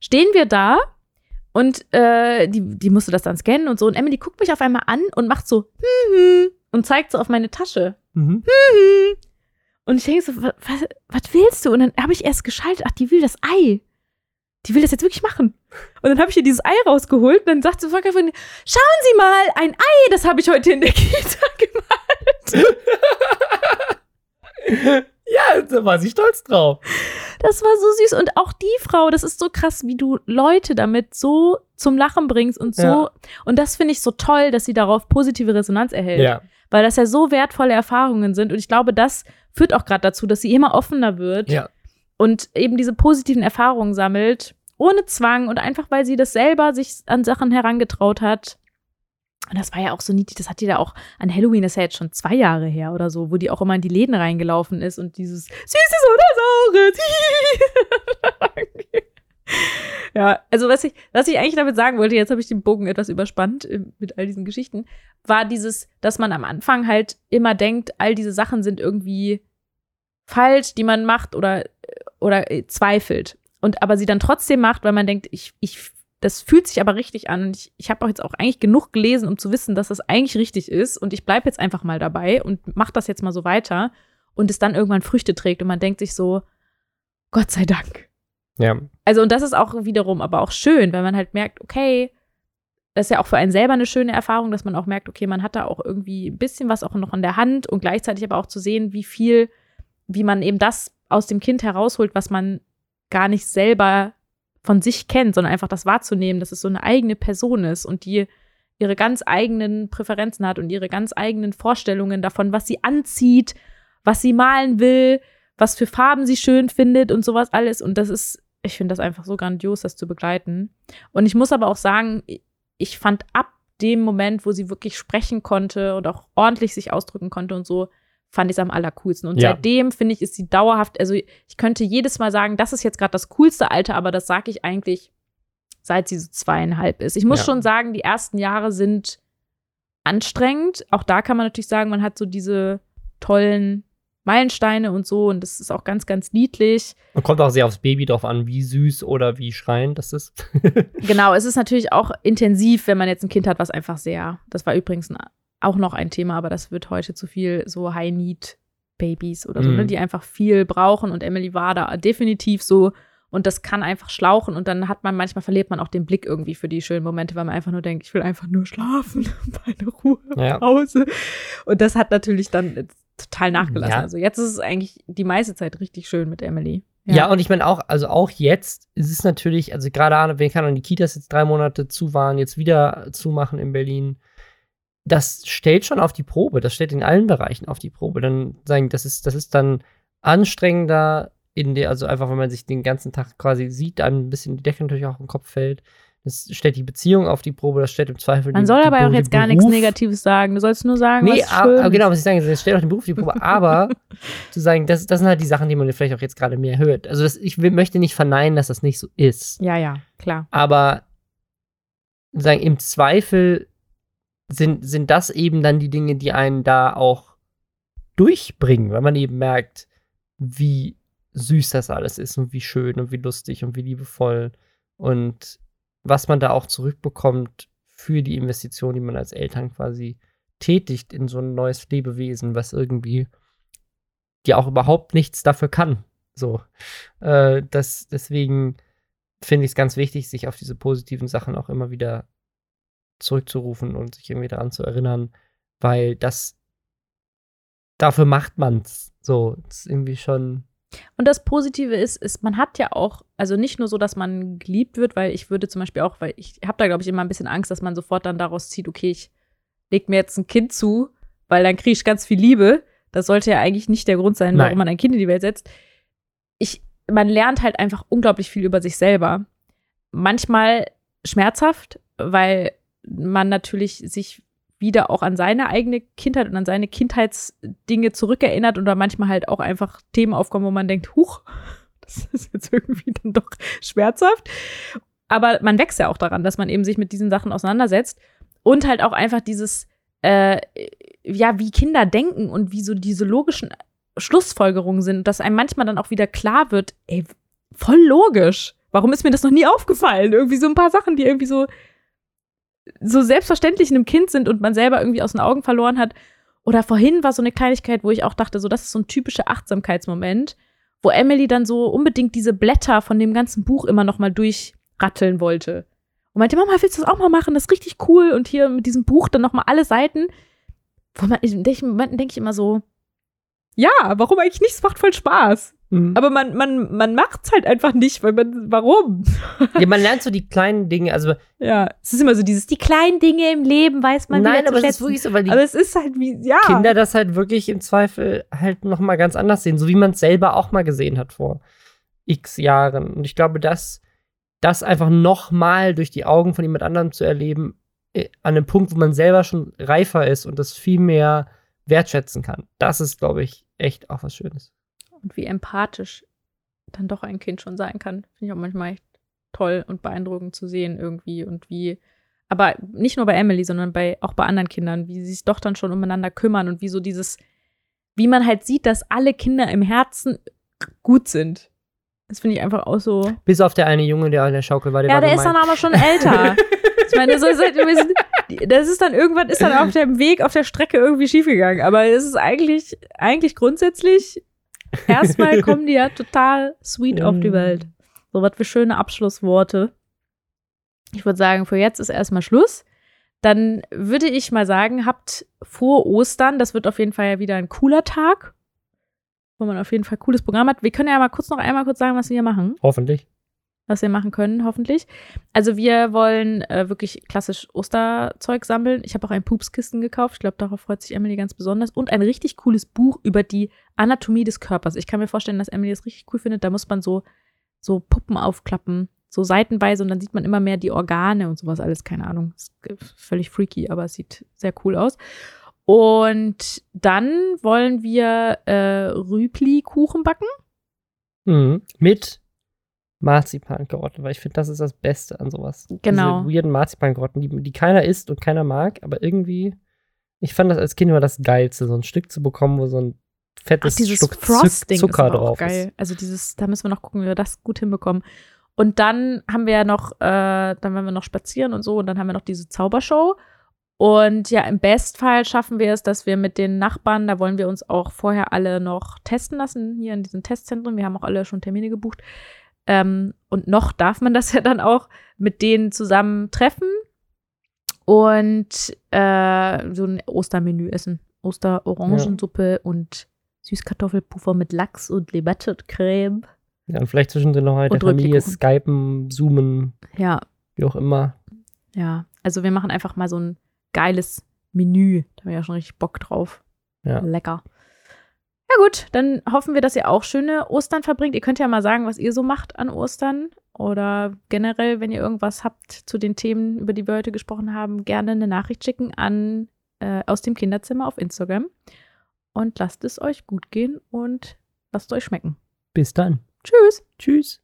stehen wir da und äh, die, die musste das dann scannen und so. Und Emily guckt mich auf einmal an und macht so hm, und zeigt so auf meine Tasche. Mhm. Hm, und ich denke so, was, was willst du? Und dann habe ich erst geschaltet, ach, die will das Ei. Die will das jetzt wirklich machen. Und dann habe ich ihr dieses Ei rausgeholt und dann sagt sie, schauen Sie mal, ein Ei, das habe ich heute in der Kita gemalt. Da war sie stolz drauf. Das war so süß. Und auch die Frau, das ist so krass, wie du Leute damit so zum Lachen bringst und so. Ja. Und das finde ich so toll, dass sie darauf positive Resonanz erhält. Ja. Weil das ja so wertvolle Erfahrungen sind. Und ich glaube, das führt auch gerade dazu, dass sie immer offener wird. Ja. Und eben diese positiven Erfahrungen sammelt, ohne Zwang und einfach, weil sie das selber sich an Sachen herangetraut hat. Und das war ja auch so niedlich, das hat die da auch an Halloween, das ist ja jetzt schon zwei Jahre her oder so, wo die auch immer in die Läden reingelaufen ist und dieses Süßes oder Saures. ja, also was ich, was ich eigentlich damit sagen wollte, jetzt habe ich den Bogen etwas überspannt äh, mit all diesen Geschichten, war dieses, dass man am Anfang halt immer denkt, all diese Sachen sind irgendwie falsch, die man macht oder, oder äh, zweifelt. Und aber sie dann trotzdem macht, weil man denkt, ich, ich das fühlt sich aber richtig an. Ich, ich habe auch jetzt auch eigentlich genug gelesen, um zu wissen, dass das eigentlich richtig ist. Und ich bleibe jetzt einfach mal dabei und mache das jetzt mal so weiter. Und es dann irgendwann Früchte trägt. Und man denkt sich so, Gott sei Dank. Ja. Also, und das ist auch wiederum aber auch schön, weil man halt merkt, okay, das ist ja auch für einen selber eine schöne Erfahrung, dass man auch merkt, okay, man hat da auch irgendwie ein bisschen was auch noch in der Hand und gleichzeitig aber auch zu sehen, wie viel, wie man eben das aus dem Kind herausholt, was man gar nicht selber von sich kennt, sondern einfach das wahrzunehmen, dass es so eine eigene Person ist und die ihre ganz eigenen Präferenzen hat und ihre ganz eigenen Vorstellungen davon, was sie anzieht, was sie malen will, was für Farben sie schön findet und sowas alles. Und das ist, ich finde das einfach so grandios, das zu begleiten. Und ich muss aber auch sagen, ich fand ab dem Moment, wo sie wirklich sprechen konnte und auch ordentlich sich ausdrücken konnte und so, fand ich es am allercoolsten. Und Ja. seitdem finde ich, ist sie dauerhaft, also ich könnte jedes Mal sagen, das ist jetzt gerade das coolste Alter, aber das sage ich eigentlich, seit sie so zweieinhalb ist. Ich muss Ja. schon sagen, die ersten Jahre sind anstrengend. Auch da kann man natürlich sagen, man hat so diese tollen Meilensteine und so und das ist auch ganz, ganz niedlich. Und kommt auch sehr aufs Baby drauf an, wie süß oder wie schreiend das ist. Genau, es ist natürlich auch intensiv, wenn man jetzt ein Kind hat, was einfach sehr, das war übrigens ein, auch noch ein Thema, aber das wird heute zu viel so High-Need-Babys oder so, Mhm. ne, die einfach viel brauchen und Emily war da definitiv so und das kann einfach schlauchen und dann hat man, manchmal verliert man auch den Blick irgendwie für die schönen Momente, weil man einfach nur denkt, ich will einfach nur schlafen, meine Ruhe, Ja. Pause. Und das hat natürlich dann total nachgelassen. Ja. Also jetzt ist es eigentlich die meiste Zeit richtig schön mit Emily. Ja, und ich meine auch, also auch jetzt ist es natürlich, also gerade wenn kann an die Kitas jetzt drei Monate zu waren, jetzt wieder zumachen in Berlin, das stellt schon auf die Probe, das stellt in allen Bereichen auf die Probe. Dann sagen, das ist, das ist dann anstrengender in der, also einfach, wenn man sich den ganzen Tag quasi sieht, einem ein bisschen die Decke natürlich auch im Kopf fällt. Das stellt die Beziehung auf die Probe, das stellt im Zweifel Man die, soll die, aber auch den jetzt gar nichts Negatives sagen. Du sollst nur sagen, Nee, was a- schön a- genau, ist. was ich sagen, das stellt auch den Beruf auf die Probe, aber zu sagen, das, das sind halt die Sachen, die man vielleicht auch jetzt gerade mehr hört. Also das, ich will, möchte nicht verneinen, dass das nicht so ist. Ja, ja, klar. Aber sagen, im Zweifel sind, sind das eben dann die Dinge, die einen da auch durchbringen, weil man eben merkt, wie süß das alles ist und wie schön und wie lustig und wie liebevoll und was man da auch zurückbekommt für die Investition, die man als Eltern quasi tätigt in so ein neues Lebewesen, was irgendwie ja auch überhaupt nichts dafür kann. So, äh, das deswegen finde ich es ganz wichtig, sich auf diese positiven Sachen auch immer wieder zurückzurufen und sich irgendwie daran zu erinnern, weil das dafür macht man's. So, das ist irgendwie schon. Und das Positive ist, ist, man hat ja auch, also nicht nur so, dass man geliebt wird, weil ich würde zum Beispiel auch, weil ich habe da, glaube ich, immer ein bisschen Angst, dass man sofort dann daraus zieht, okay, ich leg mir jetzt ein Kind zu, weil dann kriege ich ganz viel Liebe. Das sollte ja eigentlich nicht der Grund sein, Nein. warum man ein Kind in die Welt setzt. Ich, man lernt halt einfach unglaublich viel über sich selber. Manchmal schmerzhaft, weil man natürlich sich wieder auch an seine eigene Kindheit und an seine Kindheitsdinge zurückerinnert oder manchmal halt auch einfach Themen aufkommen, wo man denkt, huch, das ist jetzt irgendwie dann doch schmerzhaft. Aber man wächst ja auch daran, dass man eben sich mit diesen Sachen auseinandersetzt und halt auch einfach dieses, äh, ja, wie Kinder denken und wie so diese logischen Schlussfolgerungen sind, dass einem manchmal dann auch wieder klar wird, ey, voll logisch. Warum ist mir das noch nie aufgefallen? Irgendwie so ein paar Sachen, die irgendwie so so selbstverständlich in einem Kind sind und man selber irgendwie aus den Augen verloren hat. Oder vorhin war so eine Kleinigkeit, wo ich auch dachte, so das ist so ein typischer Achtsamkeitsmoment, wo Emily dann so unbedingt diese Blätter von dem ganzen Buch immer noch mal durchratteln wollte. Und meinte, Mama, willst du das auch mal machen? Das ist richtig cool. Und hier mit diesem Buch dann noch mal alle Seiten. Wo man, in welchen Momenten denke ich immer so, ja, warum eigentlich nicht? Es macht voll Spaß. Aber man, man, man macht's halt einfach nicht, weil man, warum? ja, man lernt so die kleinen Dinge, also Ja, es ist immer so dieses, die kleinen Dinge im Leben weiß man nein, wieder zu aber es ist wirklich so, weil die aber es ist halt wie, ja. Kinder das halt wirklich im Zweifel halt noch mal ganz anders sehen, so wie man es selber auch mal gesehen hat vor x Jahren. Und ich glaube, dass das einfach noch mal durch die Augen von jemand anderem zu erleben, äh, an einem Punkt, wo man selber schon reifer ist und das viel mehr wertschätzen kann, das ist, glaube ich, echt auch was Schönes. Und wie empathisch dann doch ein Kind schon sein kann, finde ich auch manchmal echt toll und beeindruckend zu sehen irgendwie und wie, aber nicht nur bei Emily, sondern bei, auch bei anderen Kindern, wie sie sich doch dann schon umeinander kümmern und wie so dieses, wie man halt sieht, dass alle Kinder im Herzen gut sind. Das finde ich einfach auch so. Bis auf der eine Junge, der an der Schaukel war, der ja, war der ist gemein. dann aber schon älter. ich meine, so ist halt, wir sind, das ist dann irgendwann ist dann auf dem Weg, auf der Strecke irgendwie schiefgegangen. Aber es ist eigentlich, eigentlich grundsätzlich, erstmal kommen die ja total sweet auf die Welt. So was für schöne Abschlussworte. Ich würde sagen, für jetzt ist erstmal Schluss. Dann würde ich mal sagen, habt vor Ostern, das wird auf jeden Fall ja wieder ein cooler Tag, wo man auf jeden Fall cooles Programm hat. Wir können ja mal kurz noch einmal kurz sagen, was wir hier machen Hoffentlich. Was wir machen können, hoffentlich. Also wir wollen äh, wirklich klassisch Osterzeug sammeln. Ich habe auch ein Pupskissen gekauft. Ich glaube, darauf freut sich Emily ganz besonders. Und ein richtig cooles Buch über die Anatomie des Körpers. Ich kann mir vorstellen, dass Emily das richtig cool findet. Da muss man so, so Puppen aufklappen, so seitenweise und dann sieht man immer mehr die Organe und sowas alles. Keine Ahnung. Ist völlig freaky, aber es sieht sehr cool aus. Und dann wollen wir äh, Rübli-Kuchen backen. Mhm. Mit Marzipankarotten, weil ich finde, das ist das Beste an sowas. Genau. Diese weirden Marzipankarotten, die, die keiner isst und keiner mag, aber irgendwie, ich fand das als Kind immer das Geilste, so ein Stück zu bekommen, wo so ein fettes Ach, Stück Frosting Zucker ist drauf geil. ist. Also dieses, da müssen wir noch gucken, wie wir das gut hinbekommen. Und dann haben wir ja noch, äh, dann werden wir noch spazieren und so und dann haben wir noch diese Zaubershow. Und ja, im Bestfall schaffen wir es, dass wir mit den Nachbarn, da wollen wir uns auch vorher alle noch testen lassen, hier in diesen Testzentren. Wir haben auch alle schon Termine gebucht. Ähm, und noch darf man das ja dann auch mit denen zusammen treffen und äh, so ein Ostermenü essen. Osterorangensuppe und Süßkartoffelpuffer mit Lachs und Limette-Creme. Ja, und vielleicht zwischendrin noch halt Und der Familie skypen, zoomen, Ja, wie auch immer. ja. Also wir machen einfach mal so ein geiles Menü. Da haben wir ja schon richtig Bock drauf. Ja. Lecker. Ja gut, dann hoffen wir, dass ihr auch schöne Ostern verbringt. Ihr könnt ja mal sagen, was ihr so macht an Ostern. Oder generell, wenn ihr irgendwas habt zu den Themen, über die wir heute gesprochen haben, gerne eine Nachricht schicken an äh, aus dem Kinderzimmer auf Instagram. Und lasst es euch gut gehen und lasst es euch schmecken. Bis dann. Tschüss. Tschüss.